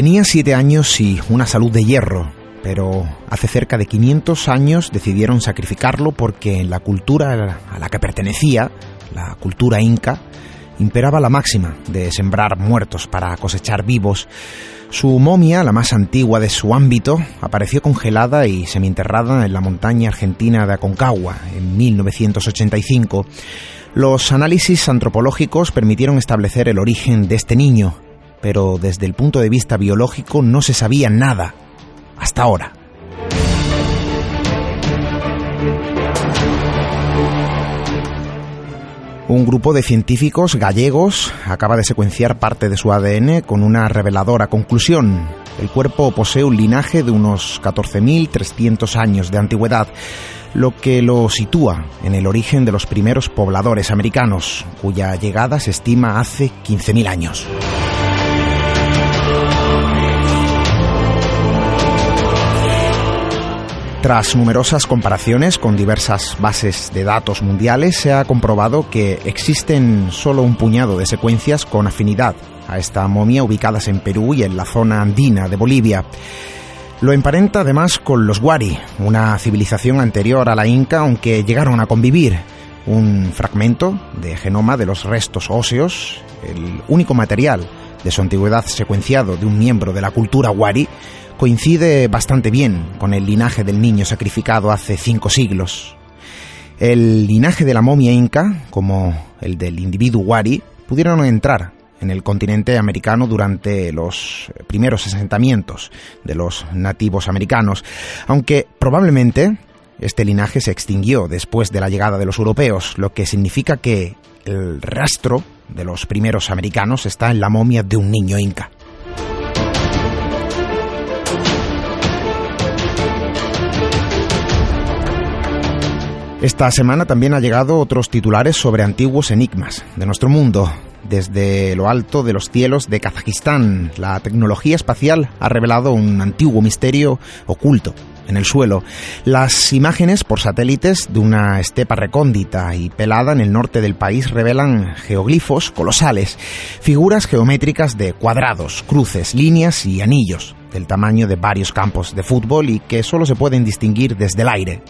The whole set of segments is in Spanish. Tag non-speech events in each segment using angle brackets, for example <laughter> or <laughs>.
Tenía siete años y una salud de hierro, pero hace cerca de 500 años decidieron sacrificarlo porque en la cultura a la que pertenecía, la cultura inca, imperaba la máxima de sembrar muertos para cosechar vivos. Su momia, la más antigua de su ámbito, apareció congelada y semienterrada en la montaña argentina de Aconcagua en 1985. Los análisis antropológicos permitieron establecer el origen de este niño, pero desde el punto de vista biológico no se sabía nada hasta ahora. Un grupo de científicos gallegos acaba de secuenciar parte de su ADN con una reveladora conclusión. El cuerpo posee un linaje de unos 14.300 años de antigüedad, lo que lo sitúa en el origen de los primeros pobladores americanos, cuya llegada se estima hace 15.000 años. Tras numerosas comparaciones con diversas bases de datos mundiales, se ha comprobado que existen solo un puñado de secuencias con afinidad a esta momia ubicadas en Perú y en la zona andina de Bolivia. Lo emparenta además con los Wari, una civilización anterior a la Inca, aunque llegaron a convivir. Un fragmento de genoma de los restos óseos, el único material de su antigüedad secuenciado de un miembro de la cultura Wari, coincide bastante bien con el linaje del niño sacrificado hace cinco siglos. El linaje de la momia inca, como el del individuo Wari, pudieron entrar en el continente americano durante los primeros asentamientos de los nativos americanos, aunque probablemente este linaje se extinguió después de la llegada de los europeos, lo que significa que el rastro de los primeros americanos está en la momia de un niño inca. Esta semana también ha llegado otros titulares sobre antiguos enigmas de nuestro mundo. Desde lo alto de los cielos de Kazajistán, la tecnología espacial ha revelado un antiguo misterio oculto en el suelo. Las imágenes por satélites de una estepa recóndita y pelada en el norte del país revelan geoglifos colosales, figuras geométricas de cuadrados, cruces, líneas y anillos del tamaño de varios campos de fútbol y que solo se pueden distinguir desde el aire.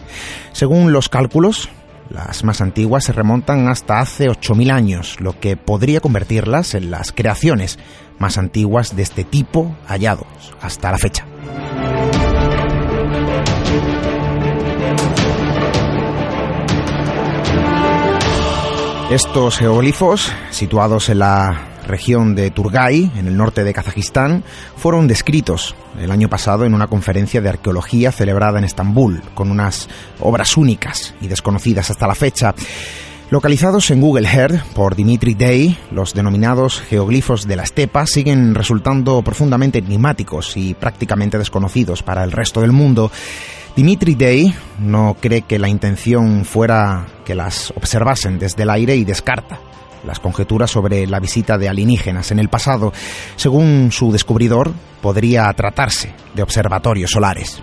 Según los cálculos, las más antiguas se remontan hasta hace 8.000 años, lo que podría convertirlas en las creaciones más antiguas de este tipo hallados hasta la fecha. Estos geoglifos, situados en la región de Turgay, en el norte de Kazajistán, fueron descritos el año pasado en una conferencia de arqueología celebrada en Estambul, con unas obras únicas y desconocidas hasta la fecha. Localizados en Google Earth por Dimitri Day, los denominados geoglifos de la estepa siguen resultando profundamente enigmáticos y prácticamente desconocidos para el resto del mundo. Dimitri Day no cree que la intención fuera que las observasen desde el aire y descarta las conjeturas sobre la visita de alienígenas en el pasado. Según su descubridor, podría tratarse de observatorios solares.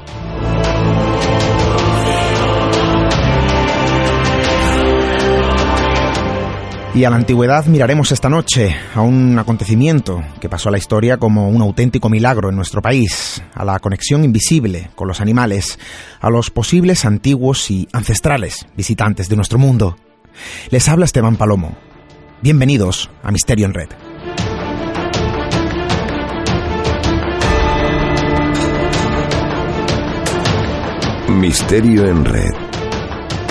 Y a la antigüedad miraremos esta noche a un acontecimiento que pasó a la historia como un auténtico milagro en nuestro país, a la conexión invisible con los animales, a los posibles antiguos y ancestrales visitantes de nuestro mundo. Les habla Esteban Palomo, Bienvenidos a Misterio en Red. Misterio en Red.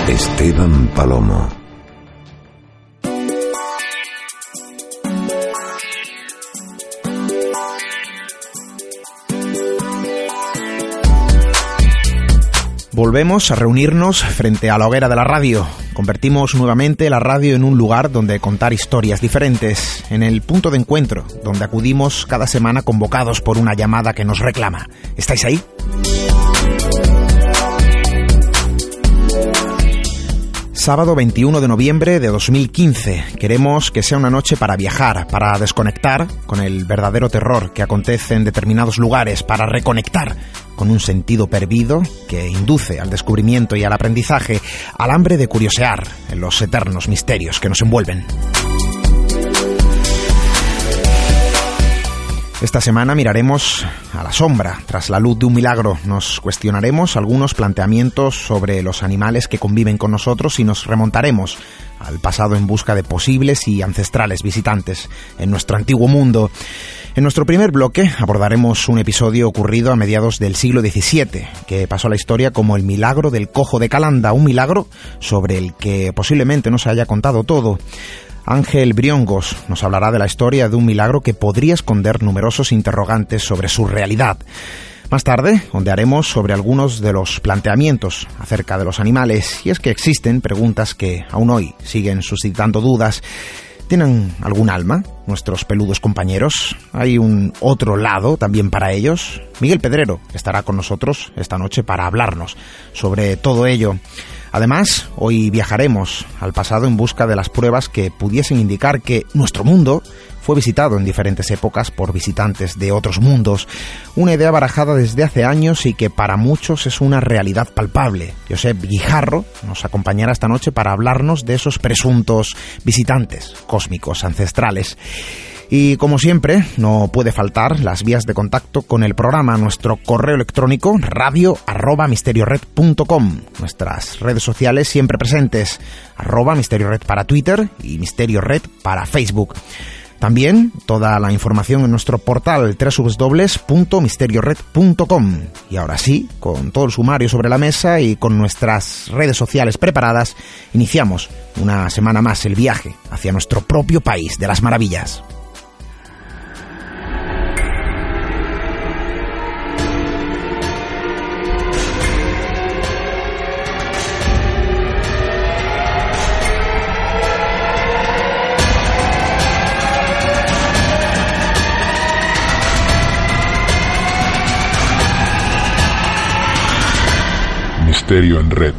Esteban Palomo. Volvemos a reunirnos frente a la hoguera de la radio. Convertimos nuevamente la radio en un lugar donde contar historias diferentes, en el punto de encuentro, donde acudimos cada semana convocados por una llamada que nos reclama. ¿Estáis ahí? Sábado 21 de noviembre de 2015. Queremos que sea una noche para viajar, para desconectar con el verdadero terror que acontece en determinados lugares, para reconectar con un sentido perdido que induce al descubrimiento y al aprendizaje, al hambre de curiosear en los eternos misterios que nos envuelven. Esta semana miraremos a la sombra, tras la luz de un milagro. Nos cuestionaremos algunos planteamientos sobre los animales que conviven con nosotros y nos remontaremos al pasado en busca de posibles y ancestrales visitantes en nuestro antiguo mundo. En nuestro primer bloque abordaremos un episodio ocurrido a mediados del siglo XVII, que pasó a la historia como el milagro del cojo de Calanda, un milagro sobre el que posiblemente no se haya contado todo. Ángel Briongos nos hablará de la historia de un milagro que podría esconder numerosos interrogantes sobre su realidad. Más tarde, ondearemos sobre algunos de los planteamientos acerca de los animales, y es que existen preguntas que aún hoy siguen suscitando dudas. ¿Tienen algún alma nuestros peludos compañeros? ¿Hay un otro lado también para ellos? Miguel Pedrero estará con nosotros esta noche para hablarnos sobre todo ello. Además, hoy viajaremos al pasado en busca de las pruebas que pudiesen indicar que nuestro mundo fue visitado en diferentes épocas por visitantes de otros mundos, una idea barajada desde hace años y que para muchos es una realidad palpable. Josep Guijarro nos acompañará esta noche para hablarnos de esos presuntos visitantes cósmicos ancestrales. Y como siempre, no puede faltar las vías de contacto con el programa, nuestro correo electrónico radio arroba misteriored.com, nuestras redes sociales siempre presentes, arroba para Twitter y misteriored para Facebook. También toda la información en nuestro portal www.misteriored.com. Y ahora sí, con todo el sumario sobre la mesa y con nuestras redes sociales preparadas, iniciamos una semana más el viaje hacia nuestro propio país de las maravillas. En Red.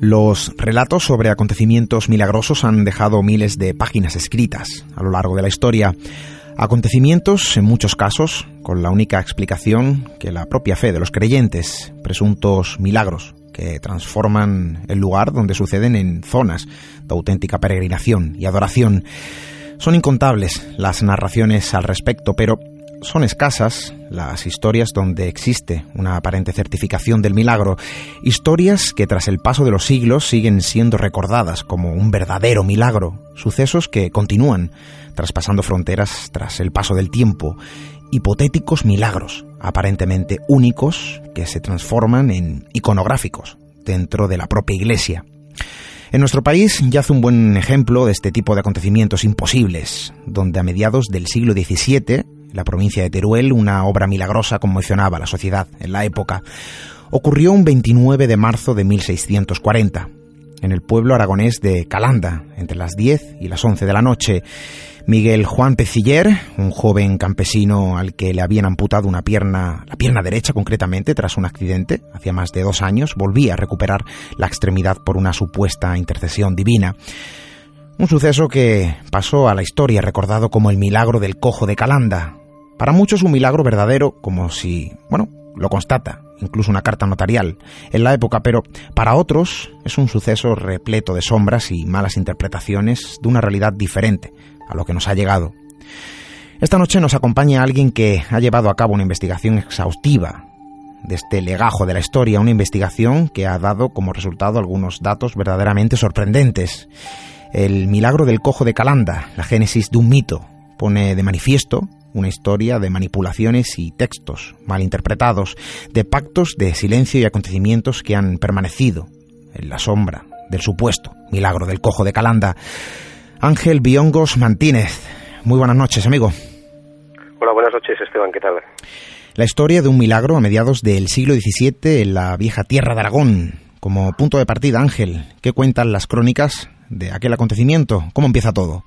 Los relatos sobre acontecimientos milagrosos han dejado miles de páginas escritas a lo largo de la historia. Acontecimientos, en muchos casos, con la única explicación que la propia fe de los creyentes, presuntos milagros que transforman el lugar donde suceden en zonas de auténtica peregrinación y adoración. Son incontables las narraciones al respecto, pero son escasas las historias donde existe una aparente certificación del milagro, historias que tras el paso de los siglos siguen siendo recordadas como un verdadero milagro, sucesos que continúan traspasando fronteras tras el paso del tiempo, hipotéticos milagros, aparentemente únicos, que se transforman en iconográficos dentro de la propia Iglesia. En nuestro país ya hace un buen ejemplo de este tipo de acontecimientos imposibles, donde a mediados del siglo XVII, la provincia de Teruel, una obra milagrosa conmocionaba a la sociedad en la época. Ocurrió un 29 de marzo de 1640, en el pueblo aragonés de Calanda, entre las 10 y las 11 de la noche, Miguel Juan Peciller, un joven campesino al que le habían amputado una pierna, la pierna derecha concretamente, tras un accidente, hacía más de dos años, volvía a recuperar la extremidad por una supuesta intercesión divina. Un suceso que pasó a la historia recordado como el milagro del cojo de Calanda. Para muchos un milagro verdadero, como si, bueno, lo constata, incluso una carta notarial, en la época, pero para otros es un suceso repleto de sombras y malas interpretaciones de una realidad diferente, a lo que nos ha llegado. Esta noche nos acompaña alguien que ha llevado a cabo una investigación exhaustiva de este legajo de la historia, una investigación que ha dado como resultado algunos datos verdaderamente sorprendentes. El milagro del cojo de Calanda, la génesis de un mito, pone de manifiesto una historia de manipulaciones y textos mal interpretados, de pactos de silencio y acontecimientos que han permanecido en la sombra del supuesto milagro del cojo de Calanda. Ángel Biongos Mantínez. Muy buenas noches, amigo. Hola, buenas noches, Esteban, ¿qué tal? La historia de un milagro a mediados del siglo XVII en la vieja tierra de Aragón. Como punto de partida, Ángel, ¿qué cuentan las crónicas de aquel acontecimiento? ¿Cómo empieza todo?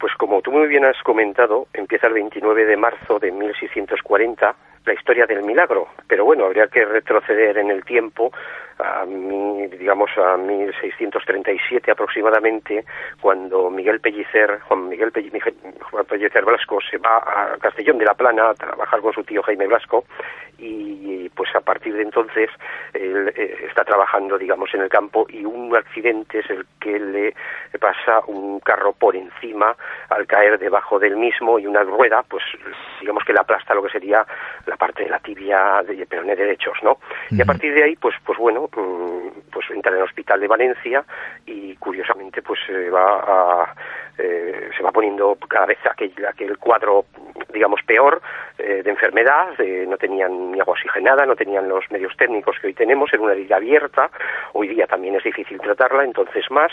Pues como muy bien has comentado, empieza el 29 de marzo de 1640 la historia del milagro, pero bueno, habría que retroceder en el tiempo a mi, digamos, a 1637 aproximadamente, cuando Miguel Pellicer, Juan Miguel Pellicer, Blasco se va a Castellón de la Plana a trabajar con su tío Jaime Blasco y pues a partir de entonces él eh, está trabajando digamos en el campo y un accidente es el que le pasa un carro por encima al caer debajo del mismo y una rueda pues digamos que le aplasta lo que sería la parte de la tibia de peroné derechos no y a partir de ahí pues pues bueno mm, pues entra en el hospital de Valencia y curiosamente pues se va a eh, se va poniendo cada vez aquel, aquel cuadro, digamos, peor eh, de enfermedad, no tenían ni agua oxigenada, no tenían los medios técnicos que hoy tenemos, era una herida abierta, hoy día también es difícil tratarla, entonces más,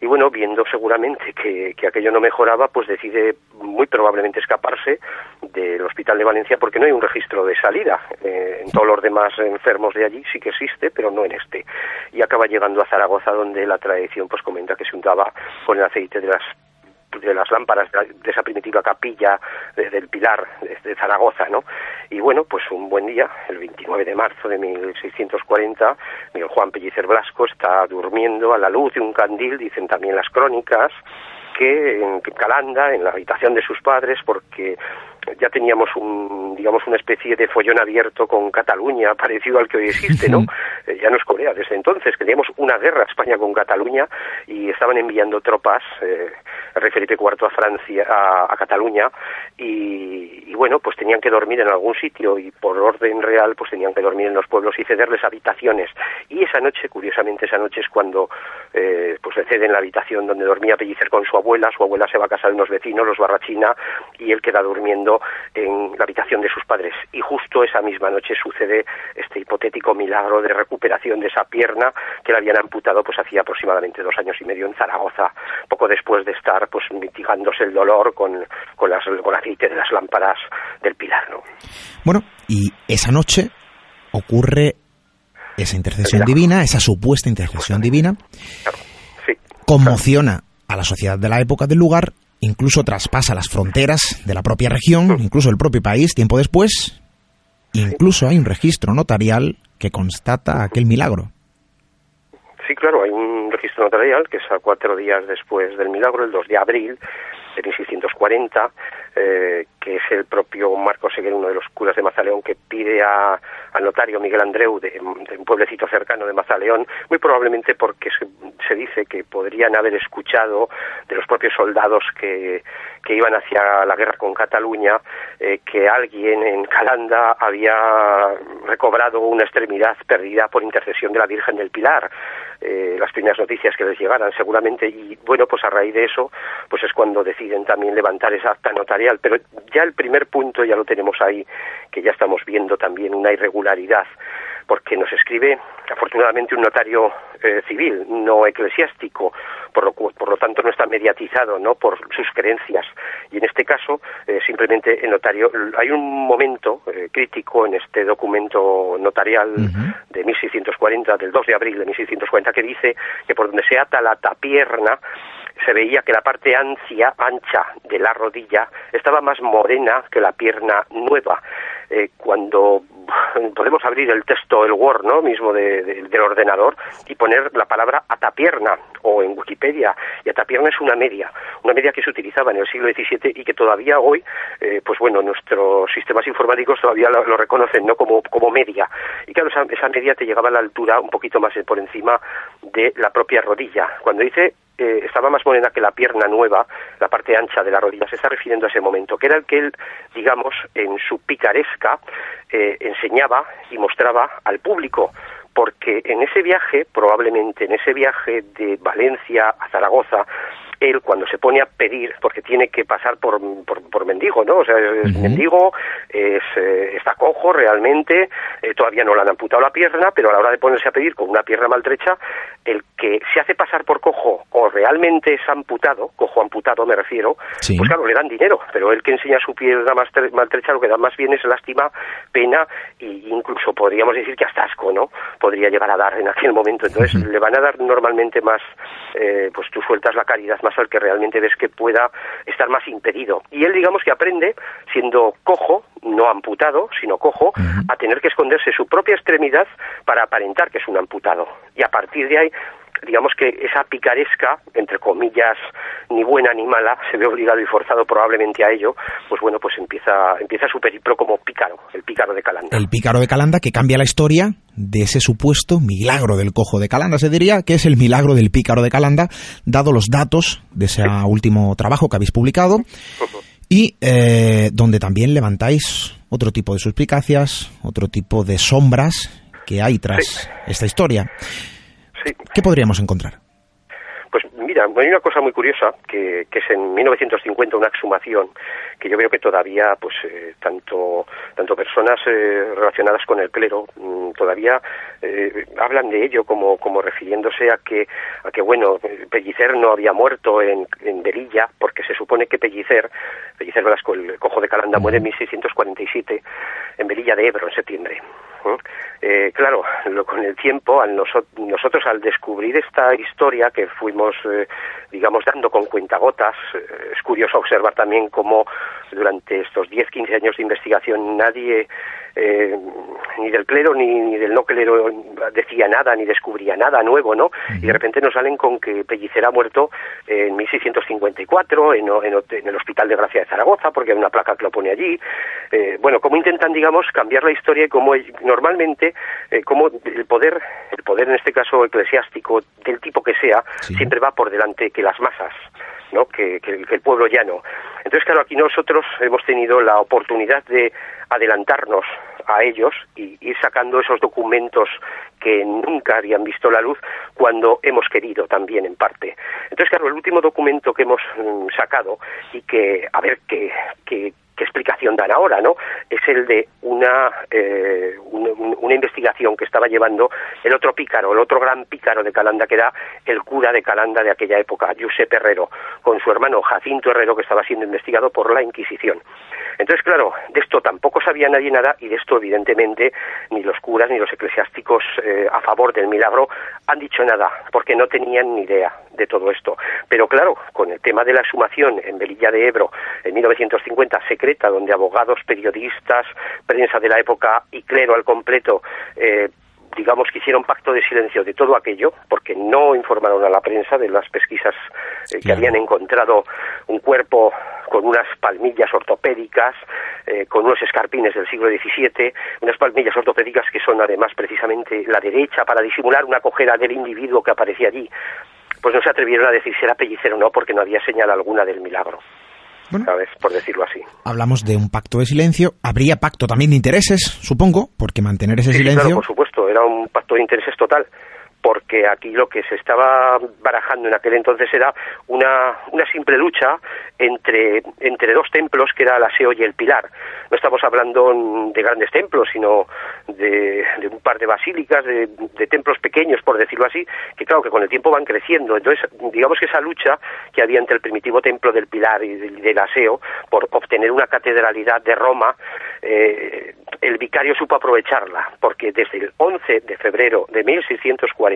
y bueno, viendo seguramente que, que aquello no mejoraba, pues decide muy probablemente escaparse del Hospital de Valencia porque no hay un registro de salida. Eh, en todos los demás enfermos de allí sí que existe, pero no en este. Y acaba llegando a Zaragoza, donde la tradición pues comenta que se untaba con el aceite de las de las lámparas de esa primitiva capilla del Pilar de, Zaragoza, ¿no? Y bueno, pues un buen día, el 29 de marzo de 1640, Miguel Juan Pellicer Blasco está durmiendo a la luz de un candil, dicen también las crónicas, que en Calanda, en la habitación de sus padres, porque ya teníamos un, digamos, una especie de follón abierto con Cataluña, <laughs> parecido al que hoy existe, ¿no? <laughs> Eh, ya no es Corea, desde entonces, que teníamos una guerra España con Cataluña y estaban enviando tropas, eh, rey Felipe IV a Francia, a, Cataluña, y, bueno, pues tenían que dormir en algún sitio y por orden real, pues tenían que dormir en los pueblos y cederles habitaciones. Y esa noche, curiosamente, esa noche es cuando eh, pues le ceden la habitación donde dormía Pellicer con su abuela, su abuela se va a casa de unos vecinos, los Barrachina, y él queda durmiendo en la habitación de sus padres. Y justo esa misma noche sucede este hipotético milagro de recuperación de esa pierna que le habían amputado pues hacía aproximadamente dos años y medio en Zaragoza, poco después de estar pues mitigándose el dolor con, con, las, con el aceite de las lámparas del Pilar. ¿no? Bueno, y esa noche ocurre esa intercesión divina, esa supuesta intercesión divina, conmociona a la sociedad de la época del lugar incluso traspasa las fronteras de la propia región, incluso el propio país, tiempo después. Incluso hay un registro notarial que constata aquel milagro. Sí, claro, hay un registro notarial que es a cuatro días después del milagro, el 2 de abril 1640, eh, que es el propio Marcos Seguer, uno de los curas de Mazaleón, que pide a, al notario Miguel Andreu de, un pueblecito cercano de Mazaleón, muy probablemente porque se, dice que podrían haber escuchado de los propios soldados que, que iban hacia la guerra con Cataluña, eh, que alguien en Calanda había recobrado una extremidad perdida por intercesión de la Virgen del Pilar. Eh, las primeras noticias que les llegaran seguramente y bueno pues a raíz de eso pues es cuando deciden también levantar esa acta notarial pero ya el primer punto ya lo tenemos ahí que ya estamos viendo también una irregularidad porque nos escribe afortunadamente un notario eh, civil, no eclesiástico, por lo, por lo tanto no está mediatizado no por sus creencias. Y en este caso, eh, simplemente el notario, hay un momento eh, crítico en este documento notarial de 1640, del 2 de abril de 1640, que dice que por donde se ata la tapierna, se veía que la parte ancha, ancha de la rodilla estaba más morena que la pierna nueva. Eh, cuando podemos abrir el texto, el Word, ¿no? Mismo del ordenador y poner la palabra atapierna o en Wikipedia. Y atapierna es una media, una media que se utilizaba en el siglo XVII y que todavía hoy, eh, pues bueno, nuestros sistemas informáticos todavía lo, reconocen, ¿no? Como, como media. Y claro, esa media te llegaba a la altura un poquito más por encima de la propia rodilla. Cuando dice eh, estaba más morena que la pierna nueva, la parte ancha de la rodilla, se está refiriendo a ese momento, que era el que él, digamos, en su picaresca, eh, enseñaba y mostraba al público, porque en ese viaje, probablemente en ese viaje de Valencia a Zaragoza, él cuando se pone a pedir, porque tiene que pasar por, por, mendigo, ¿no? O sea, es mendigo, es, eh, está cojo realmente, eh, todavía no le han amputado la pierna, pero a la hora de ponerse a pedir con una pierna maltrecha, el que se hace pasar por cojo o realmente es amputado, cojo amputado me refiero, pues claro, le dan dinero, pero el que enseña su pierna maltrecha lo que da más bien es lástima, pena e incluso podríamos decir que hasta asco, ¿no? Podría llegar a dar en aquel momento. Entonces le van a dar normalmente más, eh, pues tú sueltas la caridad más al que realmente ves que pueda estar más impedido. Y él, digamos que aprende, siendo cojo, no amputado, sino cojo, a tener que esconderse su propia extremidad para aparentar que es un amputado. Y a partir de ahí digamos que esa picaresca, entre comillas, ni buena ni mala, se ve obligado y forzado probablemente a ello, pues bueno, pues empieza, empieza su periplo como pícaro, el pícaro de Calanda. El pícaro de Calanda que cambia la historia de ese supuesto milagro del cojo de Calanda, se diría que es el milagro del pícaro de Calanda, dado los datos de ese último trabajo que habéis publicado. Y eh, donde también levantáis otro tipo de suspicacias, otro tipo de sombras que hay tras esta historia. ¿Qué podríamos encontrar? Pues mira, hay una cosa muy curiosa que, es en 1950 una exhumación que yo veo que todavía, pues eh, tanto tanto personas eh, relacionadas con el clero mm, todavía eh, hablan de ello como como refiriéndose a que a que bueno Pellicer no había muerto en, en porque se supone que Pellicer Pellicer Velasco el cojo de Calanda muere en 1647 en Berilla de Ebro en septiembre eh, claro, lo, con el tiempo, al nosotros al descubrir esta historia que fuimos, eh, digamos, dando con cuentagotas, eh, es curioso observar también cómo durante estos 10, 15 años de investigación nadie eh, ni del clero ni, del no clero decía nada, ni descubría nada nuevo, ¿no? Y de repente nos salen con que Pellicer ha muerto en 1654 en, en, el Hospital de Gracia de Zaragoza, porque hay una placa que lo pone allí. Eh, bueno, cómo intentan, digamos, cambiar la historia y cómo normalmente, eh, cómo el poder, el poder en este caso eclesiástico, del tipo que sea, siempre va por delante que las masas. Que, el pueblo llano. Entonces, claro, aquí nosotros hemos tenido la oportunidad de adelantarnos a ellos y ir sacando esos documentos que nunca habían visto la luz cuando hemos querido también en parte. Entonces, claro, el último documento que hemos mm, sacado y que, a ver, que, que, qué explicación dan ahora, ¿no? Es el de una, eh, una, investigación que estaba llevando el otro pícaro, el otro gran pícaro de Calanda, que era el cura de Calanda de aquella época, Josep Herrero, con su hermano Jacinto Herrero, que estaba siendo investigado por la Inquisición. Entonces, claro, de esto tampoco sabía nadie nada y de esto, evidentemente, ni los curas ni los eclesiásticos eh, a favor del milagro han dicho nada, porque no tenían ni idea de todo esto. Pero claro, con el tema de la exhumación en Velilla de Ebro en 1950 se donde abogados, periodistas, prensa de la época y clero al completo eh, digamos que hicieron pacto de silencio de todo aquello, porque no informaron a la prensa de las pesquisas eh, que habían encontrado un cuerpo con unas palmillas ortopédicas, eh, con unos escarpines del siglo XVII, unas palmillas ortopédicas que son además precisamente la derecha para disimular una cojera del individuo que aparecía allí. Pues no se atrevieron a decir si era pellicero o no, porque no había señal alguna del milagro. ¿Sabes? Por decirlo así. Hablamos de un pacto de silencio. Habría pacto también de intereses, supongo, porque mantener ese silencio. Claro, por supuesto, era un pacto de intereses total porque aquí lo que se estaba barajando en aquel entonces era una, una simple lucha entre, entre dos templos que era el Aseo y el Pilar. No estamos hablando de grandes templos, sino de, un par de basílicas, de, templos pequeños, por decirlo así, que claro que con el tiempo van creciendo. Entonces, digamos que esa lucha que había entre el primitivo templo del Pilar y del, Aseo por obtener una catedralidad de Roma, eh, el vicario supo aprovecharla, porque desde el 11 de febrero de 1640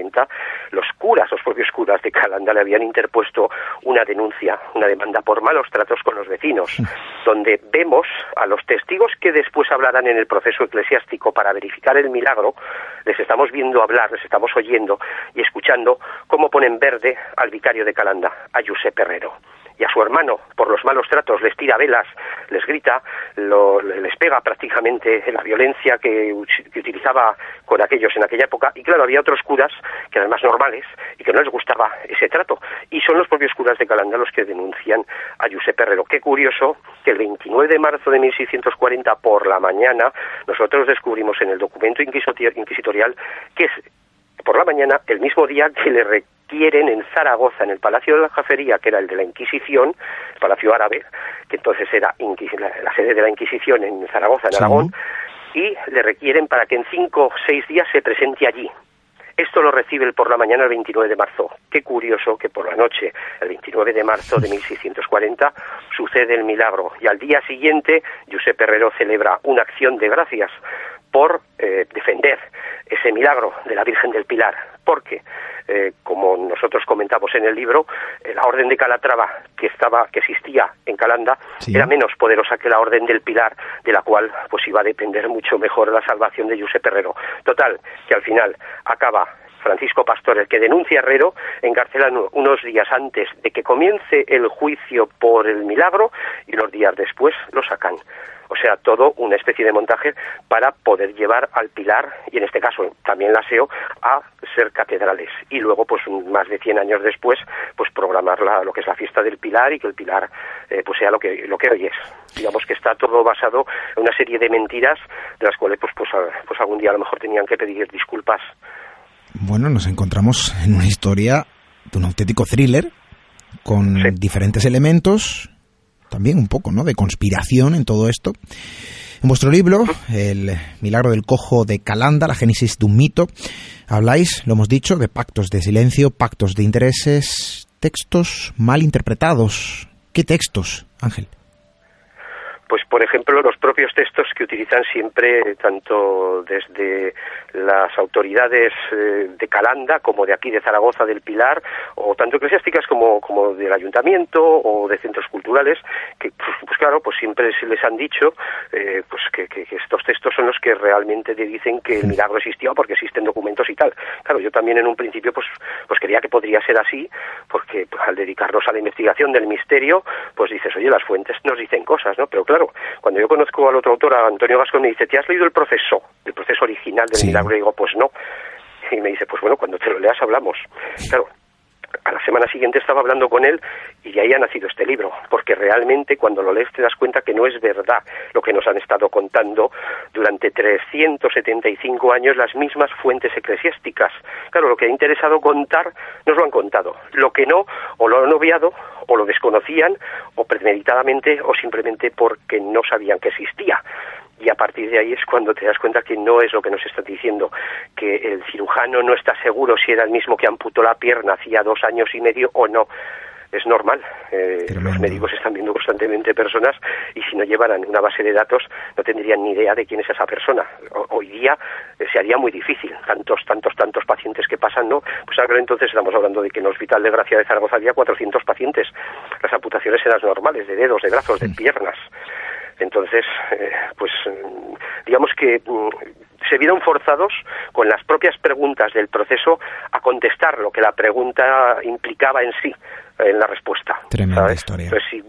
los curas, los propios curas de Calanda le habían interpuesto una denuncia, una demanda por malos tratos con los vecinos, donde vemos a los testigos que después hablarán en el proceso eclesiástico para verificar el milagro, les estamos viendo hablar, les estamos oyendo y escuchando cómo ponen verde al vicario de Calanda, a Josep Herrero y a su hermano por los malos tratos les tira velas, les grita, les pega prácticamente la violencia que, utilizaba con aquellos en aquella época. Y claro, había otros curas que eran más normales y que no les gustaba ese trato. Y son los propios curas de Calanda los que denuncian a Josep Herrero. Qué curioso que el 29 de marzo de 1640 por la mañana nosotros descubrimos en el documento inquisitorial que es por la mañana el mismo día que le quieren en Zaragoza, en el Palacio de la Jafería, que era el de la Inquisición, el Palacio Árabe, que entonces era la, sede de la Inquisición en Zaragoza, en Aragón, y le requieren para que en cinco o seis días se presente allí. Esto lo recibe por la mañana el 29 de marzo. Qué curioso que por la noche, el 29 de marzo de 1640, sucede el milagro. Y al día siguiente, Josep Herrero celebra una acción de gracias por eh, defender ese milagro de la Virgen del Pilar. Porque eh, como nosotros comentamos en el libro, eh, la orden de Calatrava que estaba, que existía en Calanda, era menos poderosa que la orden del Pilar, de la cual pues iba a depender mucho mejor la salvación de Josep Herrero. Total, que al final acaba Francisco Pastor, el que denuncia a Herrero, encarcelan unos días antes de que comience el juicio por el milagro y unos días después lo sacan. O sea, todo una especie de montaje para poder llevar al Pilar, y en este caso también la SEO, a ser catedrales. Y luego, pues más de 100 años después, pues programar lo que es la fiesta del Pilar y que el Pilar eh, pues sea lo que, lo que hoy es. Digamos que está todo basado en una serie de mentiras de las cuales pues, pues, pues algún día a lo mejor tenían que pedir disculpas. Bueno, nos encontramos en una historia de un auténtico thriller con diferentes elementos también un poco, ¿no? De conspiración en todo esto. En vuestro libro, El milagro del cojo de Calanda, la génesis de un mito, habláis, lo hemos dicho, de pactos de silencio, pactos de intereses, textos mal interpretados. ¿Qué textos, Ángel? Pues, por ejemplo, los propios textos que utilizan siempre, tanto desde las autoridades eh, de Calanda como de aquí de Zaragoza del Pilar, o tanto eclesiásticas como, como del ayuntamiento o de centros culturales, que, pues, pues claro, pues siempre se les han dicho eh, pues que, estos textos son los que realmente te dicen que el milagro existió porque existen documentos y tal. Claro, yo también en un principio pues, pues creía que podría ser así, porque pues, al dedicarnos a la investigación del misterio, pues dices, oye, las fuentes nos dicen cosas, ¿no? Pero claro, cuando yo conozco al otro autor, a Antonio Vasco, me dice, ¿te has leído el proceso? El proceso original del milagro. Y digo, pues no. Y me dice, pues bueno, cuando te lo leas hablamos. Claro, a la semana siguiente estaba hablando con él y de ahí ha nacido este libro, porque realmente cuando lo lees te das cuenta que no es verdad lo que nos han estado contando durante 375 años las mismas fuentes eclesiásticas. Claro, lo que ha interesado contar nos lo han contado, lo que no, o lo han obviado, o lo desconocían, o premeditadamente, o simplemente porque no sabían que existía y a partir de ahí es cuando te das cuenta que no es lo que nos está diciendo, que el cirujano no está seguro si era el mismo que amputó la pierna hacía dos años y medio o no. Es normal. Eh, los médicos están viendo constantemente personas y si no llevaran una base de datos no tendrían ni idea de quién es esa persona. hoy día eh, se haría muy difícil. Tantos, tantos, tantos pacientes que pasan, ¿no? Pues ahora entonces estamos hablando de que en el Hospital de Gracia de Zaragoza había 400 pacientes. Las amputaciones eran normales, de dedos, de brazos, de piernas. Entonces, eh, pues digamos que mm, se vieron forzados con las propias preguntas del proceso a contestar lo que la pregunta implicaba en sí en la respuesta. Tremenda historia. si,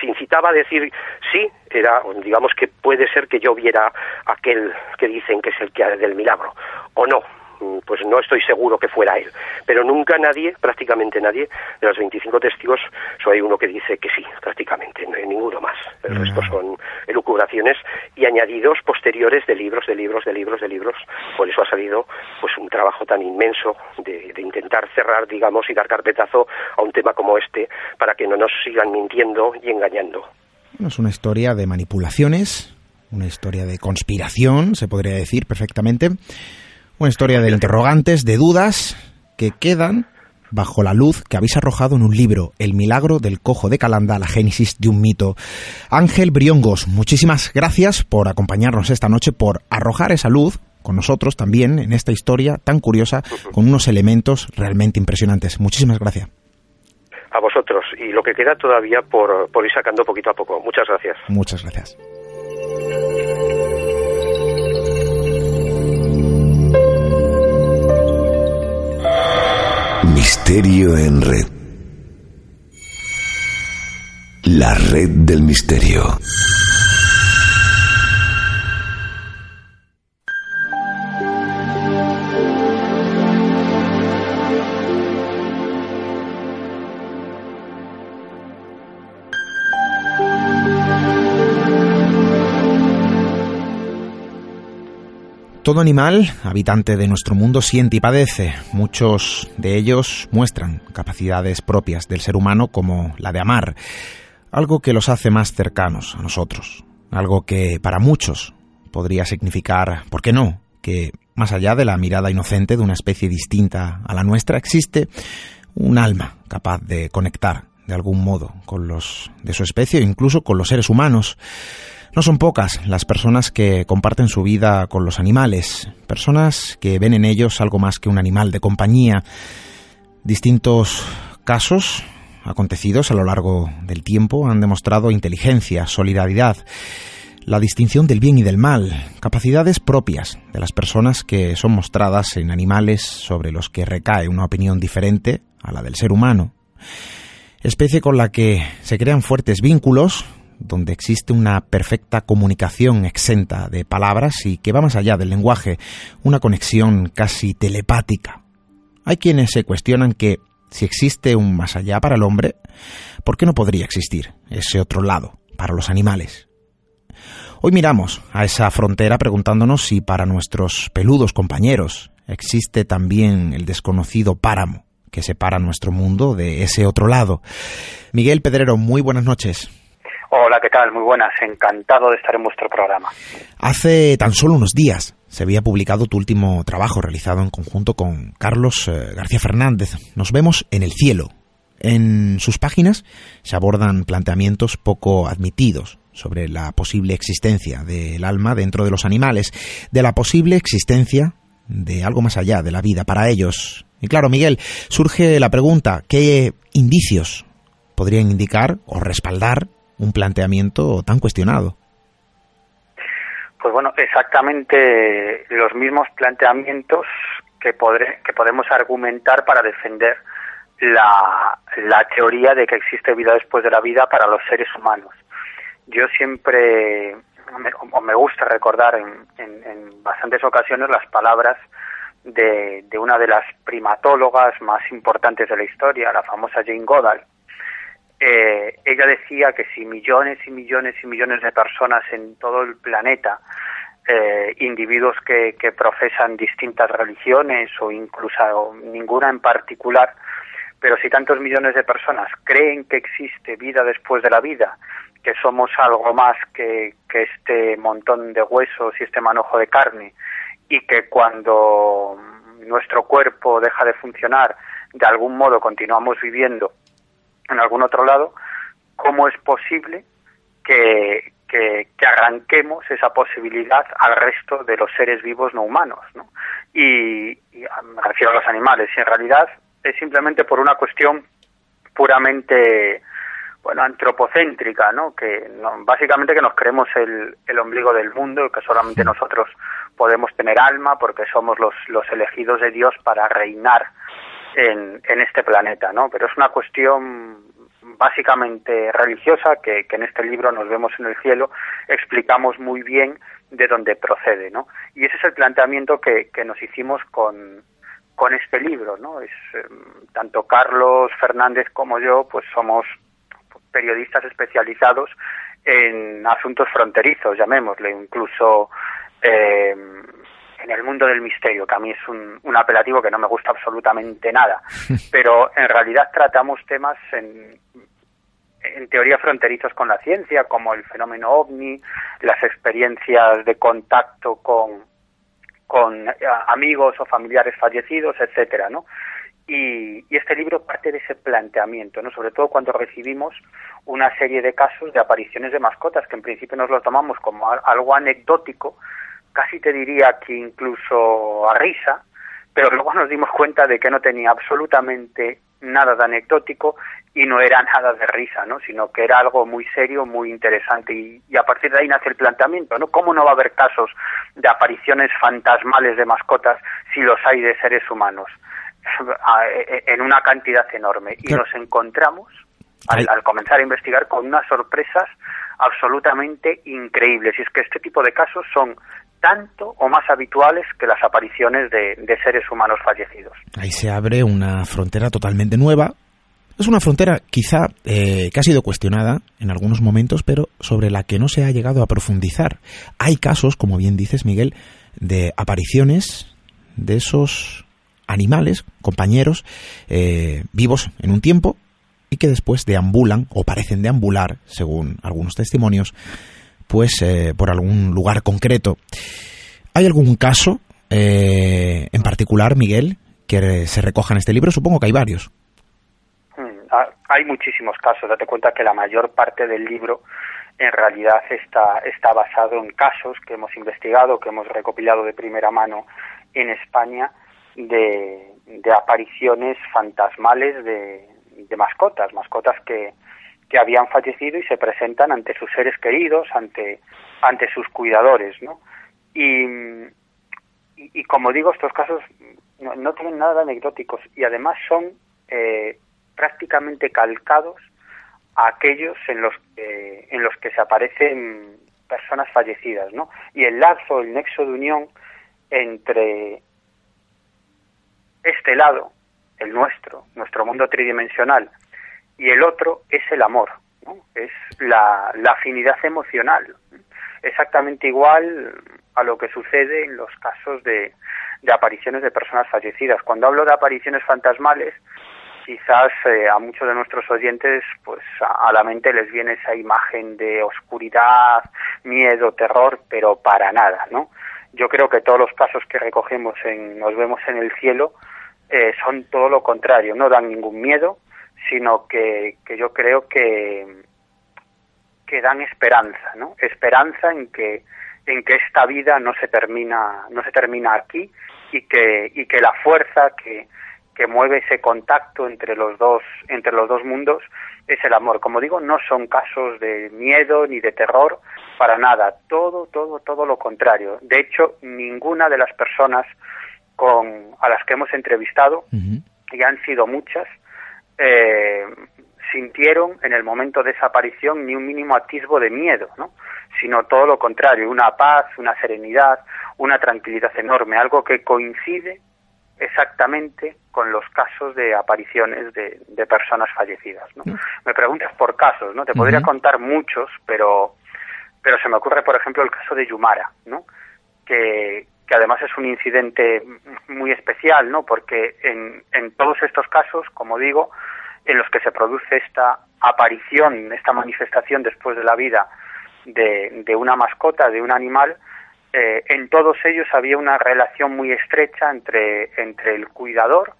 si, incitaba a decir sí, era, digamos que puede ser que yo viera aquel que dicen que es el que del milagro, o no, Mm, pues no estoy seguro que fuera él. Pero nunca nadie, prácticamente nadie, de los 25 testigos, solo hay uno que dice que sí, prácticamente, no hay ninguno más. El resto son elucubraciones y añadidos posteriores de libros, de libros, de libros, de libros. Por eso ha salido pues un trabajo tan inmenso de, de intentar cerrar, digamos, y dar carpetazo a un tema como este para que no nos sigan mintiendo y engañando. Es una historia de manipulaciones, una historia de conspiración, se podría decir perfectamente una historia de interrogantes, de dudas que quedan bajo la luz que habéis arrojado en un libro, El milagro del cojo de Calanda, la génesis de un mito. Ángel Briongos, muchísimas gracias por acompañarnos esta noche, por arrojar esa luz con nosotros también en esta historia tan curiosa, con unos elementos realmente impresionantes. Muchísimas gracias. A vosotros, y lo que queda todavía por, por ir sacando poquito a poco. Muchas gracias. Muchas gracias. Misterio en red. La red del misterio. Todo animal, habitante de nuestro mundo, siente y padece. Muchos de ellos muestran capacidades propias del ser humano como la de amar, algo que los hace más cercanos a nosotros, algo que para muchos podría significar, ¿por qué no?, que más allá de la mirada inocente de una especie distinta a la nuestra, existe un alma capaz de conectar de algún modo con los de su especie incluso con los seres humanos. No son pocas las personas que comparten su vida con los animales, personas que ven en ellos algo más que un animal de compañía. Distintos casos acontecidos a lo largo del tiempo han demostrado inteligencia, solidaridad, la distinción del bien y del mal, capacidades propias de las personas que son mostradas en animales sobre los que recae una opinión diferente a la del ser humano, especie con la que se crean fuertes vínculos, donde existe una perfecta comunicación exenta de palabras y que va más allá del lenguaje, una conexión casi telepática. Hay quienes se cuestionan que si existe un más allá para el hombre, ¿por qué no podría existir ese otro lado para los animales? Hoy miramos a esa frontera preguntándonos si para nuestros peludos compañeros existe también el desconocido páramo que separa nuestro mundo de ese otro lado. Miguel Pedrero, muy buenas noches. Hola, ¿qué tal? Muy buenas. Encantado de estar en vuestro programa. Hace tan solo unos días se había publicado tu último trabajo realizado en conjunto con Carlos eh, García Fernández. Nos vemos en el cielo. En sus páginas se abordan planteamientos poco admitidos sobre la posible existencia del alma dentro de los animales, de la posible existencia de algo más allá de la vida para ellos. Y claro, Miguel, surge la pregunta, ¿qué indicios podrían indicar o respaldar un planteamiento tan cuestionado? Pues bueno, exactamente los mismos planteamientos que, que podemos argumentar para defender la, la teoría de que existe vida después de la vida para los seres humanos. Yo siempre, me, me gusta recordar en, en, en, bastantes ocasiones las palabras de, de una de las primatólogas más importantes de la historia, la famosa Jane Goodall, eh, ella decía que si millones y millones y millones de personas en todo el planeta, eh, individuos que, profesan distintas religiones o incluso ninguna en particular, pero si tantos millones de personas creen que existe vida después de la vida, que somos algo más que, que este montón de huesos y este manojo de carne, y que cuando nuestro cuerpo deja de funcionar, de algún modo continuamos viviendo en algún otro lado, ¿cómo es posible que, que, que, arranquemos esa posibilidad al resto de los seres vivos no humanos? ¿no? Y, y me refiero a los animales, y en realidad es simplemente por una cuestión puramente bueno antropocéntrica no que no, básicamente que nos creemos el, el ombligo del mundo y que solamente nosotros podemos tener alma porque somos los los elegidos de Dios para reinar en, en este planeta, ¿no? Pero es una cuestión básicamente religiosa que, en este libro nos vemos en el cielo explicamos muy bien de dónde procede, ¿no? Y ese es el planteamiento que, que nos hicimos con, con este libro, ¿no? Es eh, tanto Carlos Fernández como yo, pues somos periodistas especializados en asuntos fronterizos, llamémosle, incluso eh, en el mundo del misterio, que a mí es un, un, apelativo que no me gusta absolutamente nada, <laughs> pero en realidad tratamos temas en, en teoría fronterizos con la ciencia, como el fenómeno ovni, las experiencias de contacto con, con amigos o familiares fallecidos, etcétera, ¿no? Y, y, este libro parte de ese planteamiento, ¿no? Sobre todo cuando recibimos una serie de casos de apariciones de mascotas, que en principio nos lo tomamos como algo anecdótico, casi te diría que incluso a risa, pero luego nos dimos cuenta de que no tenía absolutamente nada de anecdótico y no era nada de risa, ¿no? sino que era algo muy serio, muy interesante y, y, a partir de ahí nace el planteamiento, ¿no? ¿Cómo no va a haber casos de apariciones fantasmales de mascotas si los hay de seres humanos? <laughs> en una cantidad enorme y nos encontramos al, al, comenzar a investigar con unas sorpresas absolutamente increíbles y es que este tipo de casos son tanto o más habituales que las apariciones de, seres humanos fallecidos. Ahí se abre una frontera totalmente nueva. Es una frontera quizá eh, que ha sido cuestionada en algunos momentos, pero sobre la que no se ha llegado a profundizar. Hay casos, como bien dices, Miguel, de apariciones de esos animales, compañeros, eh, vivos en un tiempo y que después deambulan o parecen deambular, según algunos testimonios, pues eh, por algún lugar concreto. ¿Hay algún caso eh, en particular, Miguel, que se recoja en este libro? Supongo que hay varios. Mm, hay muchísimos casos. Date cuenta que la mayor parte del libro en realidad está, está basado en casos que hemos investigado, que hemos recopilado de primera mano en España de, de apariciones fantasmales de mascotas, mascotas que, que habían fallecido y se presentan ante sus seres queridos, ante, ante sus cuidadores, ¿no? Y, y, como digo, estos casos no, tienen nada de anecdóticos y además son eh, prácticamente calcados a aquellos en los que, en los que se aparecen personas fallecidas, ¿no? Y el lazo, el nexo de unión entre este lado, el nuestro, nuestro mundo tridimensional, y el otro es el amor, es la, afinidad emocional, exactamente igual a lo que sucede en los casos de, apariciones de personas fallecidas. Cuando hablo de apariciones fantasmales, quizás eh, a muchos de nuestros oyentes pues a, la mente les viene esa imagen de oscuridad, miedo, terror, pero para nada, ¿no? Yo creo que todos los casos que recogemos en Nos vemos en el cielo eh, son todo lo contrario, no dan ningún miedo, sino que, que yo creo que, que dan esperanza, ¿no? Esperanza en que en que esta vida no se termina no se termina aquí y que y que la fuerza que, que mueve ese contacto entre los dos entre los dos mundos es el amor. Como digo, no son casos de miedo ni de terror para nada, todo todo todo lo contrario. De hecho, ninguna de las personas con a las que hemos entrevistado y han sido muchas eh, sintieron en el momento de esa aparición ni un mínimo atisbo de miedo, ¿no? sino todo lo contrario, una paz, una serenidad, una tranquilidad enorme, algo que coincide exactamente con los casos de apariciones de, personas fallecidas. ¿no? Me preguntas por casos, ¿no? Te podría contar muchos, pero, pero se me ocurre, por ejemplo, el caso de Yumara, ¿no? que, que además es un incidente muy especial, ¿no? Porque en, en todos estos casos, como digo, en los que se produce esta aparición, esta manifestación después de la vida de, una mascota, de un animal, eh, en todos ellos había una relación muy estrecha entre, entre el cuidador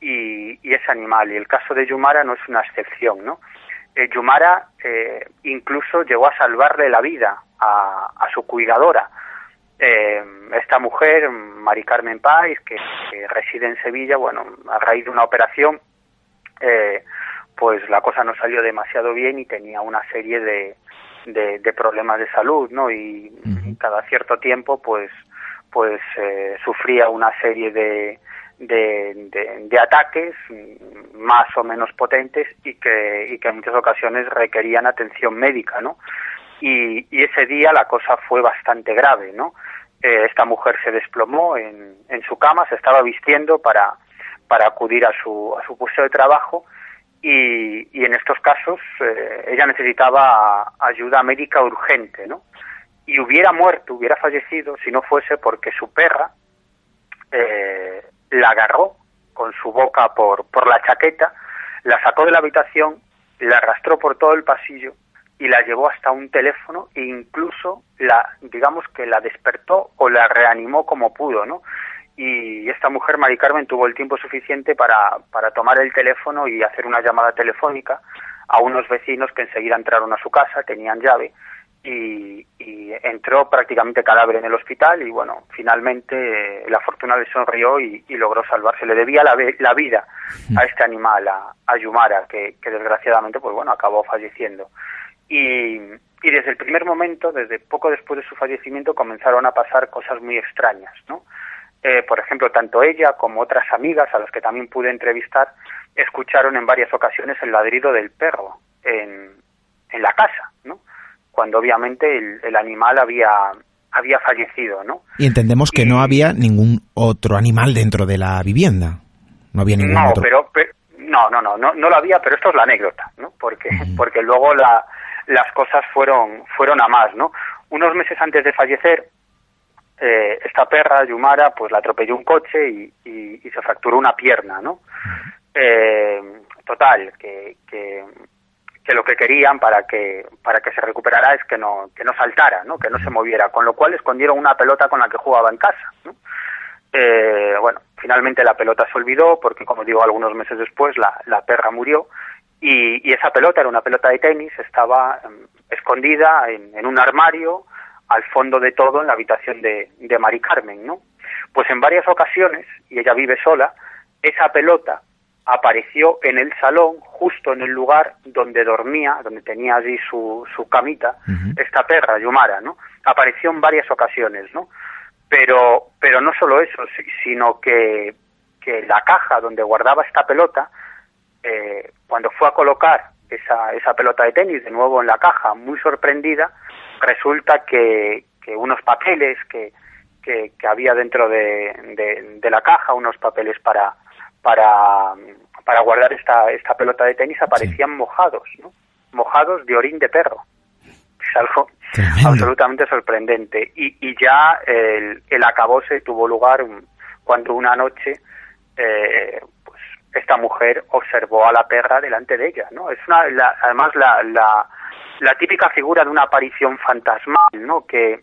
y, y, ese animal. Y el caso de Yumara no es una excepción, ¿no? Eh, Yumara eh, incluso llegó a salvarle la vida a su cuidadora eh, esta mujer, Mari Carmen Páez, que, reside en Sevilla, bueno, a raíz de una operación, eh, pues la cosa no salió demasiado bien y tenía una serie de, de, problemas de salud, ¿no? Y, cada cierto tiempo, pues, pues eh, sufría una serie de, de, de, ataques más o menos potentes y que, y que en muchas ocasiones requerían atención médica, ¿no? Y, y ese día la cosa fue bastante grave, ¿no? Eh, esta mujer se desplomó en, en, su cama, se estaba vistiendo para, para acudir a su, a su puesto de trabajo y, en estos casos eh, ella necesitaba ayuda médica urgente, ¿no? Y hubiera muerto, hubiera fallecido si no fuese porque su perra eh, la agarró con su boca por, por la chaqueta, la sacó de la habitación, la arrastró por todo el pasillo y la llevó hasta un teléfono e incluso la digamos que la despertó o la reanimó como pudo, ¿no? Y esta mujer, Mari Carmen, tuvo el tiempo suficiente para, para tomar el teléfono y hacer una llamada telefónica a unos vecinos que enseguida entraron a su casa, tenían llave y, entró prácticamente cadáver en el hospital y bueno, finalmente la fortuna le sonrió y, logró salvarse. Le debía la, la vida a este animal, a, a Yumara, que, que desgraciadamente pues bueno, acabó falleciendo. Y, desde el primer momento, desde poco después de su fallecimiento, comenzaron a pasar cosas muy extrañas, ¿no? Eh, por ejemplo, tanto ella como otras amigas a las que también pude entrevistar escucharon en varias ocasiones el ladrido del perro en, en la casa, ¿no? Cuando obviamente el, animal había había fallecido, ¿no? Y entendemos que no había ningún otro animal dentro de la vivienda. No había ningún no, otro. Pero, no, no, no, no, no lo había, pero esto es la anécdota, ¿no? Porque, porque luego la, las cosas fueron, fueron a más, ¿no? Unos meses antes de fallecer, eh, esta perra, Yumara, pues la atropelló un coche y, se fracturó una pierna, ¿no? Eh, total, que, que, lo que querían para que, para que se recuperara es que no, que no saltara, ¿no? Que no se moviera, con lo cual escondieron una pelota con la que jugaba en casa, ¿no? Eh, bueno, finalmente la pelota se olvidó porque, como digo, algunos meses después la perra murió y, esa pelota era una pelota de tenis, estaba em, escondida en, un armario al fondo de todo en la habitación de, de Mari Carmen, ¿no? Pues en varias ocasiones, y ella vive sola, esa pelota apareció en el salón, justo en el lugar donde dormía, donde tenía allí su, su camita, esta perra, Yumara, ¿no? Apareció en varias ocasiones, ¿no? Pero, pero no solo eso, sino que, que la caja donde guardaba esta pelota, eh, cuando fue a colocar esa, esa pelota de tenis de nuevo en la caja, muy sorprendida, resulta que, que unos papeles que, que, había dentro de, de, la caja, unos papeles para, para, para guardar esta, esta pelota de tenis, aparecían mojados, ¿no? mojados de orín de perro. Es algo absolutamente sorprendente. Y, y ya el, el acabose tuvo lugar cuando una noche eh, esta mujer observó a la perra delante de ella. ¿no? Es una, además la, la, la típica figura de una aparición fantasmal, ¿no? que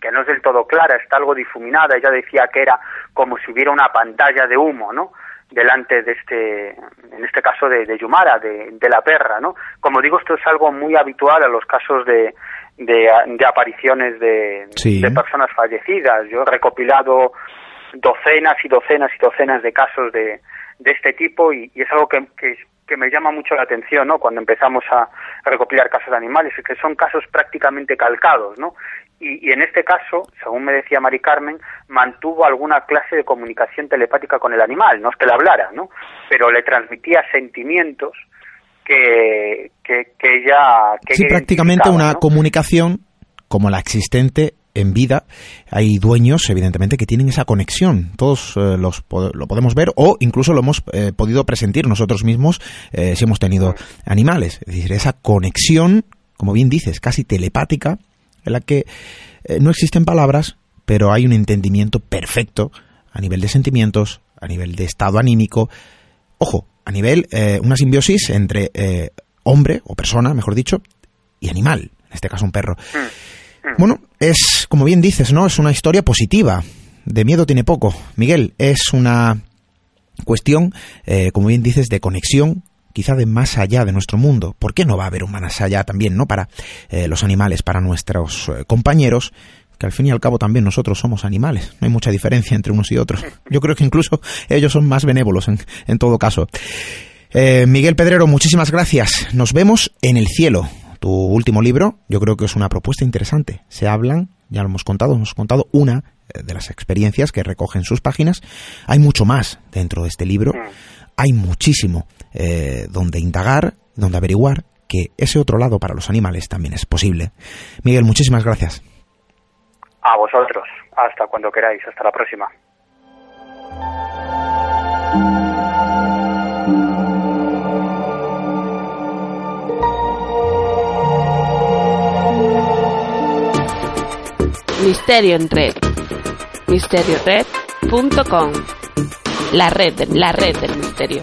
que no es del todo clara, está algo difuminada. Ella decía que era como si hubiera una pantalla de humo, ¿no? delante de este, en este caso de, de Yumara, de, de, la perra, ¿no? Como digo, esto es algo muy habitual a los casos de, de, apariciones de, de, personas fallecidas. Yo he recopilado docenas y docenas y docenas de casos de, de este tipo y, y es algo que, que, que, me llama mucho la atención, ¿no? Cuando empezamos a, a recopilar casos de animales, que son casos prácticamente calcados, ¿no? Y, en este caso, según me decía Mari Carmen, mantuvo alguna clase de comunicación telepática con el animal, no es que le hablara, ¿no? Pero le transmitía sentimientos que, que, ella... Que sí, prácticamente una comunicación como la existente en vida. Hay dueños, evidentemente, que tienen esa conexión. Todos eh, los, lo podemos ver o incluso lo hemos eh, podido presentir nosotros mismos eh, si hemos tenido animales. Es decir, esa conexión, como bien dices, casi telepática en la que no existen palabras, pero hay un entendimiento perfecto a nivel de sentimientos, a nivel de estado anímico, ojo, a nivel una simbiosis entre hombre o persona, mejor dicho, y animal, en este caso un perro. Mm. Bueno, es como bien dices, ¿no? Es una historia positiva. De miedo tiene poco. Miguel, es una cuestión, como bien dices, de conexión quizá de más allá de nuestro mundo. ¿Por qué no va a haber un más allá también, no para eh, los animales, para nuestros eh, compañeros? que al fin y al cabo también nosotros somos animales, no hay mucha diferencia entre unos y otros. <laughs> Yo creo que incluso ellos son más benévolos en, en todo caso. Eh, Miguel Pedrero, muchísimas gracias. Nos vemos en el cielo. Tu último libro, yo creo que es una propuesta interesante. Se hablan, ya lo hemos contado, hemos contado una de las experiencias que recogen sus páginas. Hay mucho más dentro de este libro. Hay muchísimo eh, donde indagar, donde averiguar que ese otro lado para los animales también es posible. Miguel, muchísimas gracias. A vosotros. Hasta cuando queráis. Hasta la próxima. Misterio en red. Misteriored.com. La red, la red del misterio.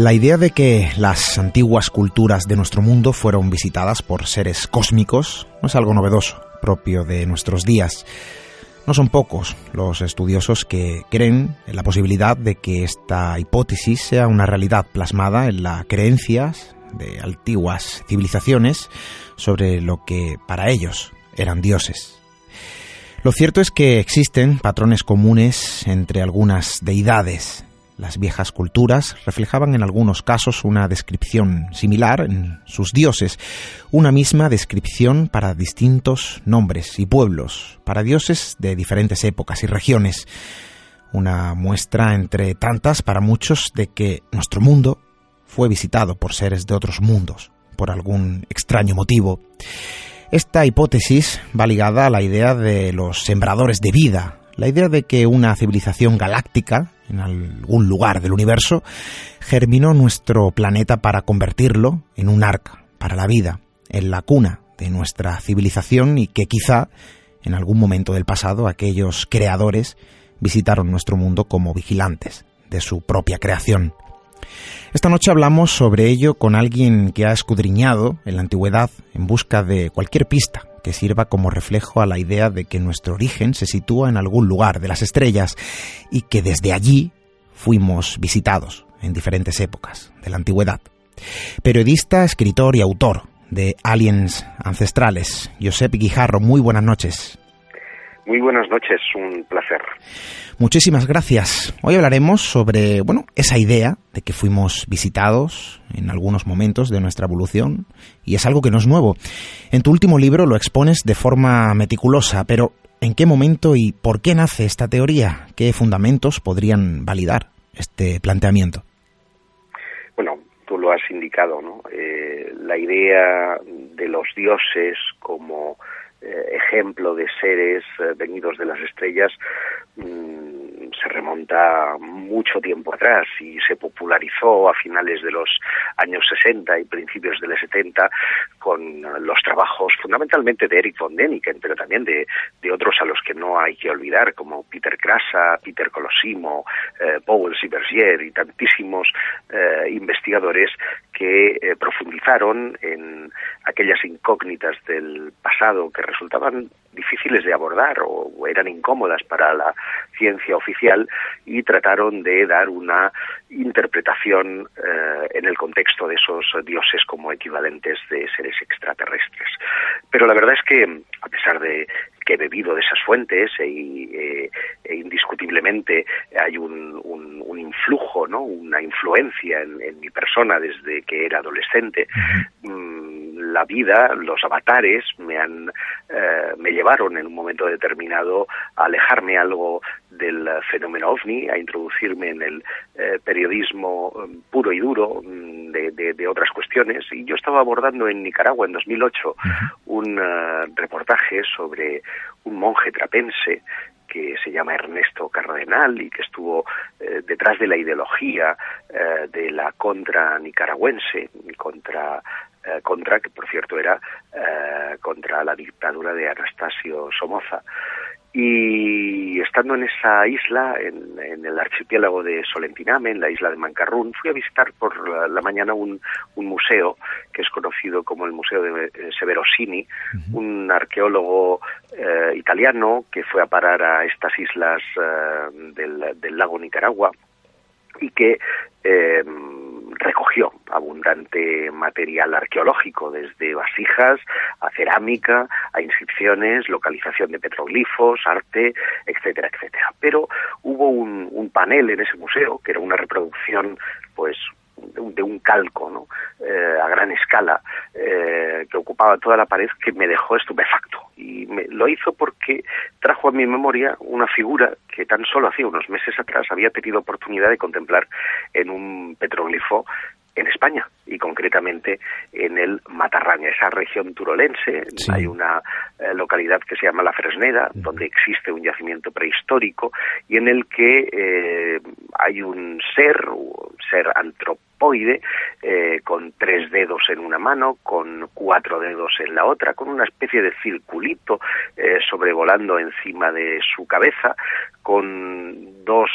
La idea de que las antiguas culturas de nuestro mundo fueron visitadas por seres cósmicos no es algo novedoso, propio de nuestros días. No son pocos los estudiosos que creen en la posibilidad de que esta hipótesis sea una realidad plasmada en las creencias de antiguas civilizaciones sobre lo que para ellos eran dioses. Lo cierto es que existen patrones comunes entre algunas deidades las viejas culturas reflejaban en algunos casos una descripción similar en sus dioses, una misma descripción para distintos nombres y pueblos, para dioses de diferentes épocas y regiones. Una muestra entre tantas para muchos de que nuestro mundo fue visitado por seres de otros mundos, por algún extraño motivo. Esta hipótesis va ligada a la idea de los sembradores de vida, la idea de que una civilización galáctica, en algún lugar del universo, germinó nuestro planeta para convertirlo en un arca para la vida, en la cuna de nuestra civilización y que quizá en algún momento del pasado aquellos creadores visitaron nuestro mundo como vigilantes de su propia creación. Esta noche hablamos sobre ello con alguien que ha escudriñado en la antigüedad en busca de cualquier pista que sirva como reflejo a la idea de que nuestro origen se sitúa en algún lugar de las estrellas y que desde allí fuimos visitados en diferentes épocas de la antigüedad. Periodista, escritor y autor de Aliens Ancestrales, Josep Guijarro, muy buenas noches. Muy buenas noches, un placer. Muchísimas gracias. Hoy hablaremos sobre, bueno, esa idea de que fuimos visitados en algunos momentos de nuestra evolución y es algo que no es nuevo. En tu último libro lo expones de forma meticulosa, pero ¿en qué momento y por qué nace esta teoría? ¿Qué fundamentos podrían validar este planteamiento? Bueno, tú lo has indicado, ¿no? Eh, la idea de los dioses como ejemplo de seres eh, venidos de las estrellas mm, se remonta mucho tiempo atrás y se popularizó a finales de los años 60 y principios de los 70 con los trabajos fundamentalmente de Eric von Däniken, pero también de, de otros a los que no hay que olvidar, como Peter Krasa, Peter Colosimo, eh, Powell Sibergier y tantísimos investigadores que profundizaron en aquellas incógnitas del pasado que resultaban difíciles de abordar o eran incómodas para la ciencia oficial y trataron de dar una interpretación eh, en el contexto de esos dioses como equivalentes de seres extraterrestres. Pero la verdad es que, a pesar de que he bebido de esas fuentes e, e, e indiscutiblemente hay un, un, un, influjo, ¿no? una influencia en, en, mi persona desde que era adolescente, la vida, los avatares me han eh, me llevaron en un momento determinado a alejarme algo del fenómeno ovni, a introducirme en el eh, periodismo um, puro y duro um, de, de, de, otras cuestiones. Y yo estaba abordando en Nicaragua en 2008 uh -huh. un uh, reportaje sobre un monje trapense que se llama Ernesto Cardenal y que estuvo eh, detrás de la ideología eh, de la contra nicaragüense, contra eh, contra, que por cierto era eh, contra la dictadura de Anastasio Somoza. Y estando en esa isla, en, en, el archipiélago de Solentiname, en la isla de Mancarrún, fui a visitar por la, la mañana un, un, museo que es conocido como el Museo de eh, Severosini, un arqueólogo eh, italiano que fue a parar a estas islas eh, del, del, lago Nicaragua y que eh, recogió abundante material arqueológico, desde vasijas a cerámica, a inscripciones, localización de petroglifos, arte, etcétera, etcétera. Pero hubo un, un panel en ese museo que era una reproducción, pues, de un, calco ¿no? eh, a gran escala eh, que ocupaba toda la pared que me dejó estupefacto y me, lo hizo porque trajo a mi memoria una figura que tan solo hacía unos meses atrás había tenido oportunidad de contemplar en un petroglifo en España y concretamente en el Matarraña, esa región turolense. Sí. Hay una eh, localidad que se llama La Fresneda, donde existe un yacimiento prehistórico y en el que eh, hay un ser, un ser antropoide, eh, con tres dedos en una mano, con cuatro dedos en la otra, con una especie de circulito eh, sobrevolando encima de su cabeza, con dos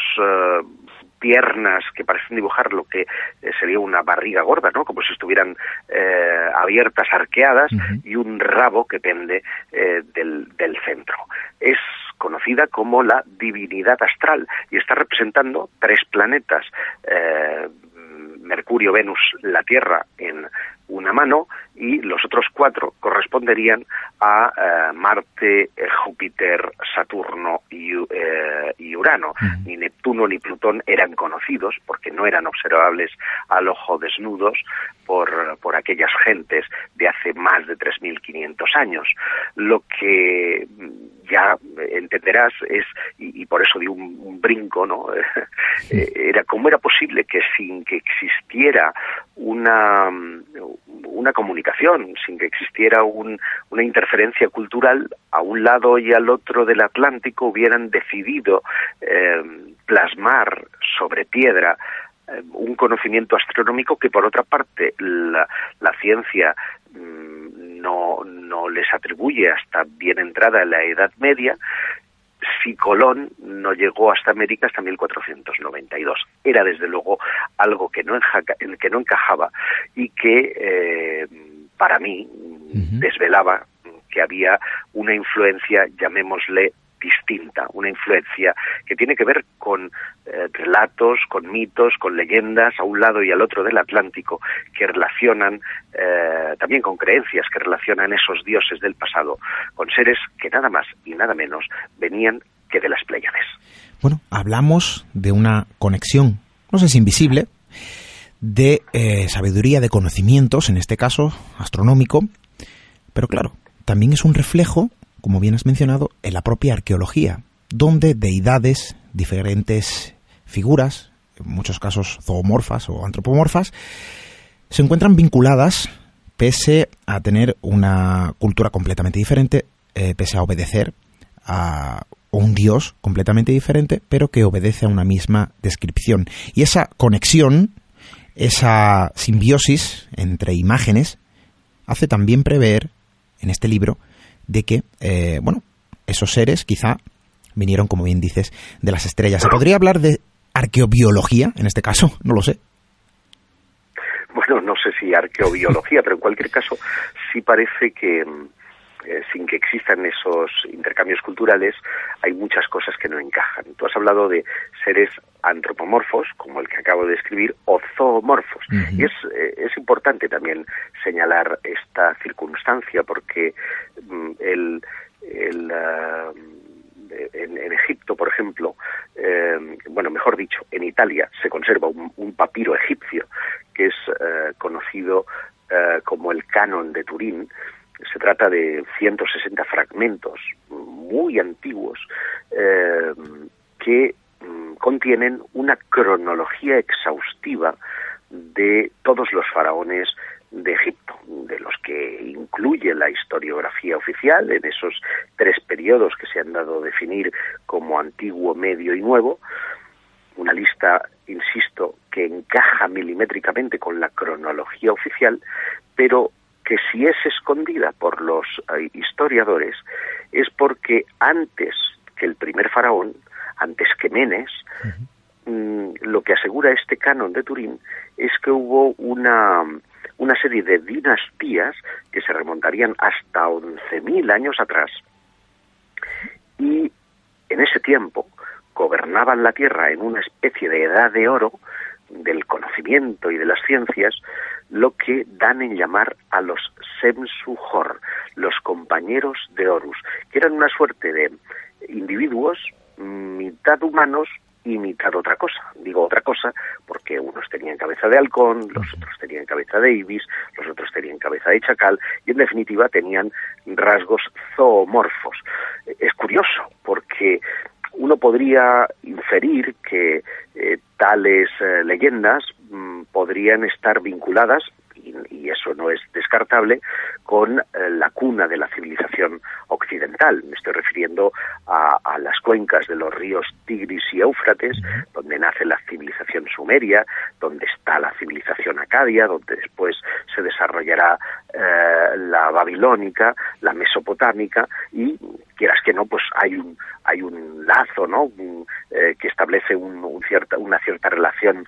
piernas que parecen dibujar lo que eh, sería una barriga gorda, ¿no? Como si estuvieran eh, abiertas, arqueadas, uh -huh. y un rabo que pende eh, del, del centro. Es conocida como la divinidad astral y está representando tres planetas, eh, Mercurio, Venus, la Tierra en una mano y los otros cuatro corresponderían a eh, Marte, eh, Júpiter, Saturno y, eh, y Urano. Uh -huh. Ni Neptuno ni Plutón eran conocidos porque no eran observables al ojo desnudos por, por aquellas gentes de hace más de 3.500 años. Lo que ya entenderás es, y, y por eso di un, un brinco, ¿no? <laughs> Sí. era cómo era posible que sin que existiera una, una comunicación, sin que existiera un, una interferencia cultural, a un lado y al otro del Atlántico hubieran decidido eh, plasmar sobre piedra eh, un conocimiento astronómico que por otra parte la, la ciencia mmm, no, no les atribuye hasta bien entrada la Edad Media, si Colón no llegó hasta América hasta 1492. Era desde luego algo que no, que no encajaba y que eh, para mí desvelaba que había una influencia, llamémosle distinta, una influencia que tiene que ver con eh, relatos, con mitos, con leyendas a un lado y al otro del Atlántico que relacionan eh, también con creencias que relacionan esos dioses del pasado con seres que nada más y nada menos venían que de las Pléyades. Bueno, hablamos de una conexión, no sé si invisible, de eh, sabiduría, de conocimientos, en este caso astronómico, pero claro, también es un reflejo, como bien has mencionado, en la propia arqueología, donde deidades, diferentes figuras, en muchos casos zoomorfas o antropomorfas, se encuentran vinculadas pese a tener una cultura completamente diferente, eh, pese a obedecer a un dios completamente diferente, pero que obedece a una misma descripción. Y esa conexión, esa simbiosis entre imágenes, hace también prever en este libro de que, eh, bueno, esos seres quizá vinieron, como bien dices, de las estrellas. ¿Se podría hablar de arqueobiología en este caso? No lo sé. Bueno, no sé si arqueobiología, pero en cualquier caso sí parece que eh, sin que existan esos intercambios culturales hay muchas cosas que no encajan. Tú has hablado de seres antropomorfos, como el que acabo de describir, o zoomorfos. Y es, eh, es importante también señalar esta circunstancia porque mm, el, el ah, en, Egipto, por ejemplo, eh, bueno, mejor dicho, en Italia se conserva un, papiro egipcio que es eh, conocido como el canon de Turín. Se trata de 160 fragmentos muy antiguos que Mm, contienen una cronología exhaustiva de todos los faraones de Egipto, de los que incluye la historiografía oficial en esos tres periodos que se han dado a definir como antiguo, medio y nuevo, una lista, insisto, que encaja milimétricamente con la cronología oficial, pero que si es escondida por los eh, historiadores es porque antes que el primer faraón, antes que Menes, mm, lo que asegura este canon de Turín es que hubo una, una serie de dinastías que se remontarían hasta 11.000 años atrás. Y en ese tiempo gobernaban la Tierra en una especie de edad de oro del conocimiento y de las ciencias, lo que dan en llamar a los Semsuhor, los compañeros de Horus, que eran una suerte de individuos mitad humanos y mitad otra cosa. Digo otra cosa porque unos tenían cabeza de halcón, los otros tenían cabeza de ibis, los otros tenían cabeza de chacal y en definitiva tenían rasgos zoomorfos. Es curioso porque uno podría inferir que eh, tales eh, leyendas podrían estar vinculadas y, eso no es descartable, con eh, la cuna de la civilización occidental. Me estoy refiriendo a, las cuencas de los ríos Tigris y Éufrates, donde nace la civilización sumeria, donde está la civilización acadia, donde después se desarrollará eh, la babilónica, la mesopotámica y quieras que no, pues hay un hay un lazo, ¿no? Eh, que establece un, cierta, una cierta relación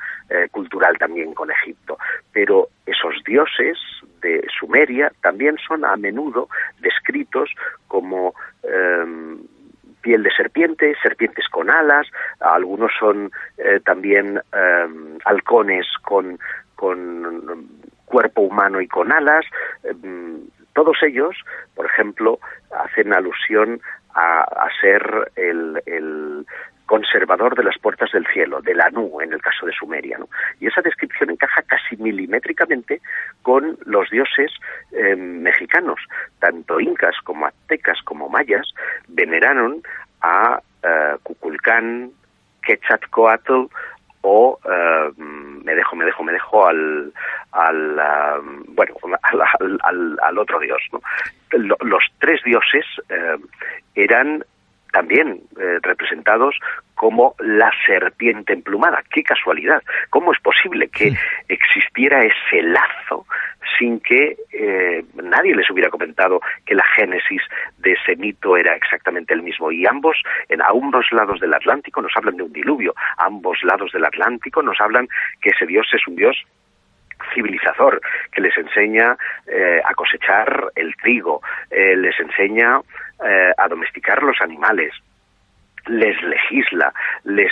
cultural también con Egipto. Pero esos dioses de Sumeria también son a menudo descritos como em, piel de serpiente, serpientes con alas, algunos son eh, también em, halcones con, con cuerpo humano y con alas. Em, todos ellos, por ejemplo, hacen alusión a, ser el, conservador de las puertas del cielo, de la Nu, en el caso de Sumeria. Y esa descripción encaja casi milimétricamente con los dioses eh, mexicanos. Tanto incas como aztecas como mayas veneraron a uh, Cuculcán, Quetzalcoatl o eh, me dejo, me dejo, me dejo al, al bueno, al, al, al, otro dios. ¿no? Los tres dioses eran también eh, representados como la serpiente emplumada. ¡Qué casualidad! ¿Cómo es posible que existiera ese lazo sin que eh, nadie les hubiera comentado que la génesis de ese mito era exactamente el mismo? Y ambos, en ambos lados del Atlántico, nos hablan de un diluvio. A ambos lados del Atlántico nos hablan que ese dios es un dios civilizador que les enseña eh, a cosechar el trigo, eh, les enseña eh, a domesticar los animales, les legisla, les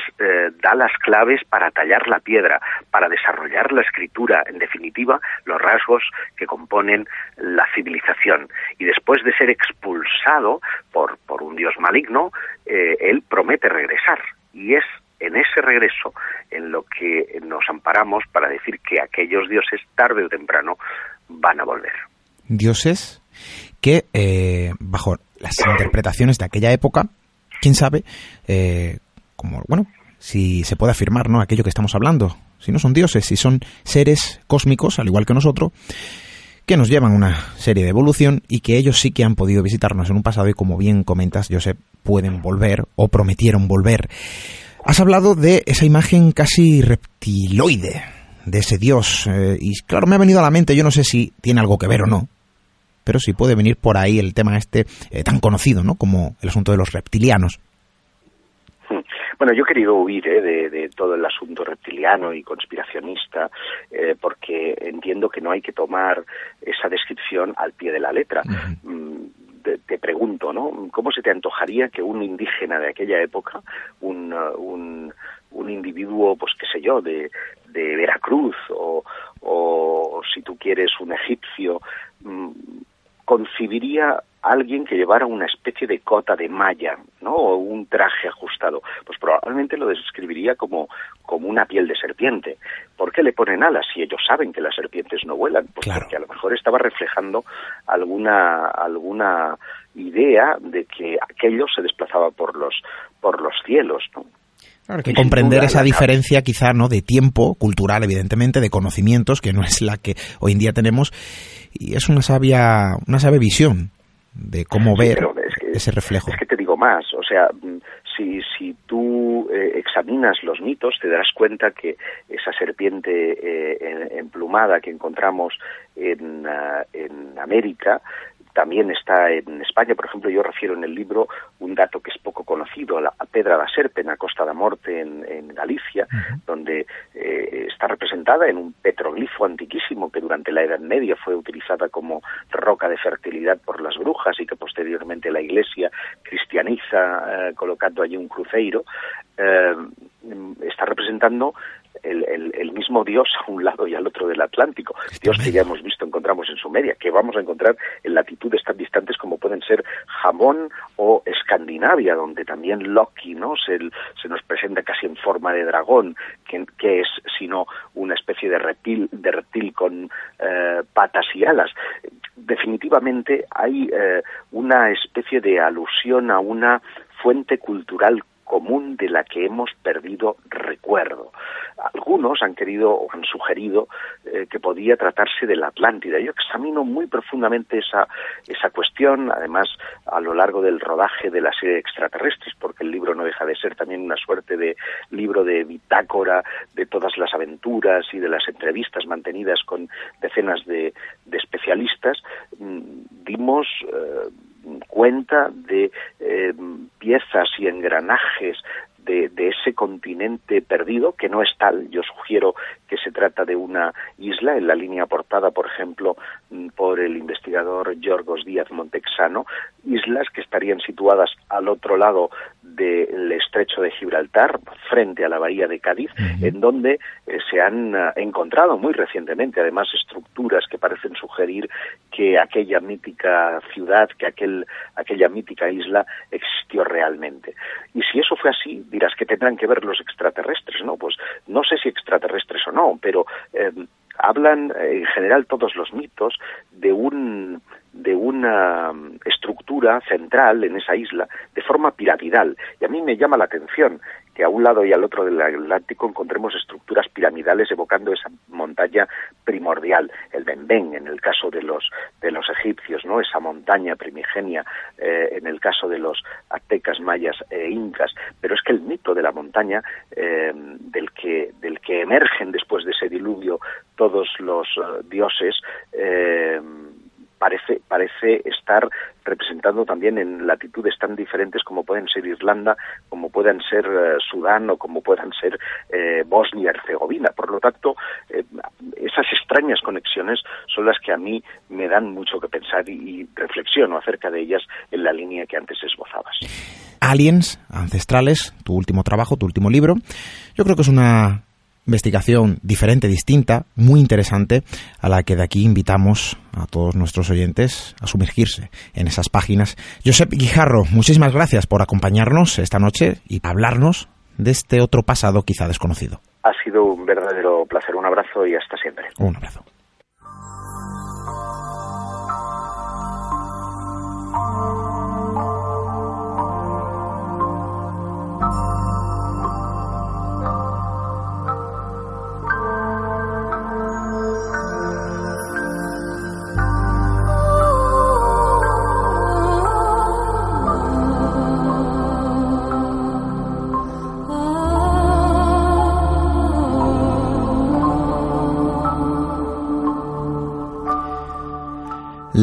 da las claves para tallar la piedra, para desarrollar la escritura, en definitiva, los rasgos que componen la civilización. Y después de ser expulsado por, por un dios maligno, él promete regresar. Y es en ese regreso en lo que nos amparamos para decir que aquellos dioses tarde o temprano van a volver. Dioses que, eh, bajo las interpretaciones de aquella época, quién sabe, eh, como, bueno, si se puede afirmar, ¿no? Aquello que estamos hablando. Si no son dioses, si son seres cósmicos, al igual que nosotros, que nos llevan una serie de evolución y que ellos sí que han podido visitarnos en un pasado y como bien comentas, Josep, pueden volver o prometieron volver. Has hablado de esa imagen casi reptiloide de ese dios. Eh, y claro, me ha venido a la mente, yo no sé si tiene algo que ver o no, pero sí puede venir por ahí el tema este eh, tan conocido, ¿no? Como el asunto de los reptilianos. Hmm. Bueno, yo he querido huir eh, de, todo el asunto reptiliano y conspiracionista porque entiendo que no hay que tomar esa descripción al pie de la letra te, pregunto, ¿no? ¿Cómo se te antojaría que un indígena de aquella época, un, uh, un, un individuo, pues qué sé yo, de, de Veracruz o, o, si tú quieres, un egipcio, mm, concibiría alguien que llevara una especie de cota de malla, ¿no? O un traje ajustado, pues probablemente lo describiría como, como una piel de serpiente. ¿Por qué le ponen alas si ellos saben que las serpientes no vuelan? Pues porque a lo mejor estaba reflejando alguna, alguna idea de que aquello se desplazaba por los, por los cielos, ¿no? Claro, que comprender esa diferencia quizá no de tiempo cultural evidentemente de conocimientos que no es la que hoy en día tenemos y es una sabia una sabia visión de cómo ver ese reflejo. Es que te digo más, o sea, mm, si, si tú eh, examinas los mitos, te darás cuenta que esa serpiente eh, emplumada que encontramos en, ah, en América también está en España. Por ejemplo, yo refiero en el libro un dato que es poco conocido, la Pedra da Serpe, en la Costa da Morte, en, en Galicia, donde eh, está representada en un petroglifo antiquísimo que durante la Edad Media fue utilizada como roca de fertilidad por las brujas y que posteriormente la Iglesia cristianiza eh, colocando allí un cruceiro. Eh, está representando el, mismo Dios a un lado y al otro del Atlántico. Dios que ya hemos visto, encontramos en Sumeria, que vamos a encontrar en latitudes tan distantes como pueden ser Jamón o Escandinavia, donde también Loki ¿no? se, se nos presenta casi en forma de dragón, que, que es sino una especie de reptil, de reptil con eh, patas y alas. Definitivamente hay eh, una especie de alusión a una fuente cultural común de la que hemos perdido recuerdo. Algunos han querido o han sugerido eh, que podía tratarse de la Atlántida. Yo examino muy profundamente esa, esa cuestión, además a lo largo del rodaje de la serie extraterrestres, porque el libro no deja de ser también una suerte de libro de bitácora de todas las aventuras y de las entrevistas mantenidas con decenas de, especialistas. Mm, dimos eh, cuenta de eh, piezas y engranajes de, ese continente perdido, que no es tal. Yo sugiero que se trata de una isla, en la línea aportada, por ejemplo, mm, por el investigador Yorgos Díaz Montexano, islas que estarían situadas al otro lado del estrecho de Gibraltar, frente a la bahía de Cádiz, en donde eh, se han eh, encontrado muy recientemente, además, estructuras que parecen sugerir que aquella mítica ciudad, que aquel, aquella mítica isla existió realmente. Y si eso fue así, dirás que tendrán que ver los extraterrestres, ¿no? Pues no sé si extraterrestres o no, pero eh, hablan eh, en general todos los mitos de un de una estructura central en esa isla de forma piramidal y a mí me llama la atención que a un lado y al otro del Atlántico encontremos estructuras piramidales evocando esa montaña primordial, el Benben en el caso de los de los egipcios, ¿no? Esa montaña primigenia eh, en el caso de los aztecas, mayas e incas, pero es que el mito de la montaña eh, del que del que emergen después de ese diluvio todos los eh, dioses parece, parece estar representando también en latitudes tan diferentes como pueden ser Irlanda, como puedan ser eh, Sudán o como puedan ser eh, Bosnia y Herzegovina. Por lo tanto, eh, esas extrañas conexiones son las que a mí me dan mucho que pensar y, y reflexiono acerca de ellas en la línea que antes esbozabas. Aliens, ancestrales, tu último trabajo, tu último libro. Yo creo que es una investigación diferente, distinta, muy interesante, a la que de aquí invitamos a todos nuestros oyentes a sumergirse en esas páginas. Josep Guijarro, muchísimas gracias por acompañarnos esta noche y hablarnos de este otro pasado quizá desconocido. Ha sido un verdadero placer, un abrazo y hasta siempre. Un abrazo.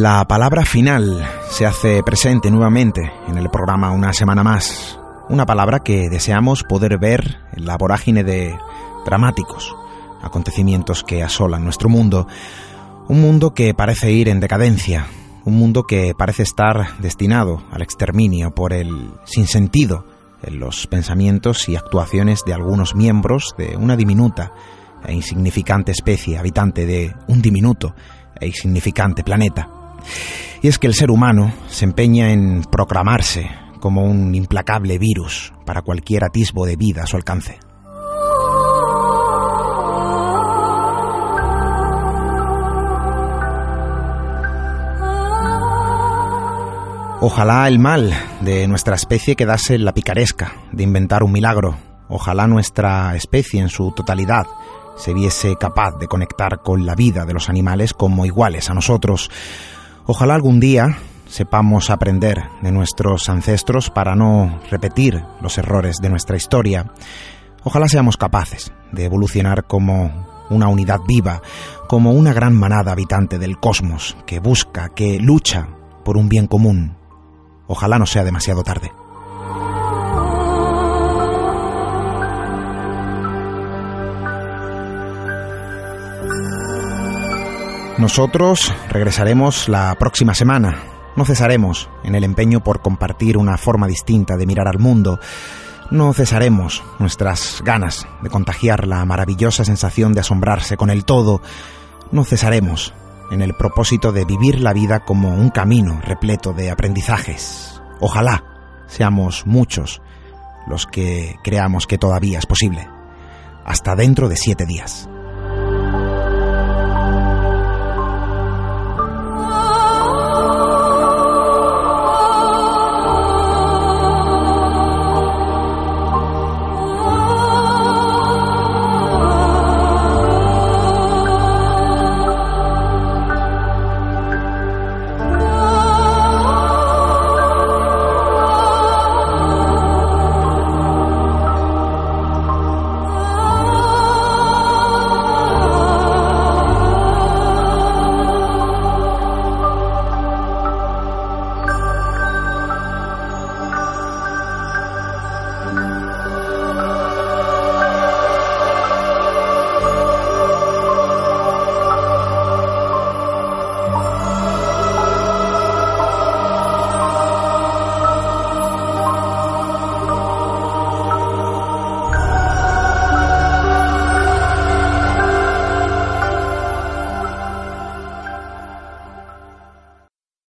La palabra final se hace presente nuevamente en el programa una semana más. Una palabra que deseamos poder ver en la vorágine de dramáticos acontecimientos que asolan nuestro mundo. Un mundo que parece ir en decadencia, un mundo que parece estar destinado al exterminio por el sinsentido en los pensamientos y actuaciones de algunos miembros de una diminuta e insignificante especie habitante de un diminuto e insignificante planeta. Y es que el ser humano se empeña en proclamarse como un implacable virus para cualquier atisbo de vida a su alcance. Ojalá el mal de nuestra especie quedase en la picaresca de inventar un milagro. Ojalá nuestra especie en su totalidad se viese capaz de conectar con la vida de los animales como iguales a nosotros. Ojalá algún día sepamos aprender de nuestros ancestros para no repetir los errores de nuestra historia. Ojalá seamos capaces de evolucionar como una unidad viva, como una gran manada habitante del cosmos que busca, que lucha por un bien común. Ojalá no sea demasiado tarde. Nosotros regresaremos la próxima semana. No cesaremos en el empeño por compartir una forma distinta de mirar al mundo. No cesaremos nuestras ganas de contagiar la maravillosa sensación de asombrarse con el todo. No cesaremos en el propósito de vivir la vida como un camino repleto de aprendizajes. Ojalá seamos muchos los que creamos que todavía es posible. Hasta dentro de siete días.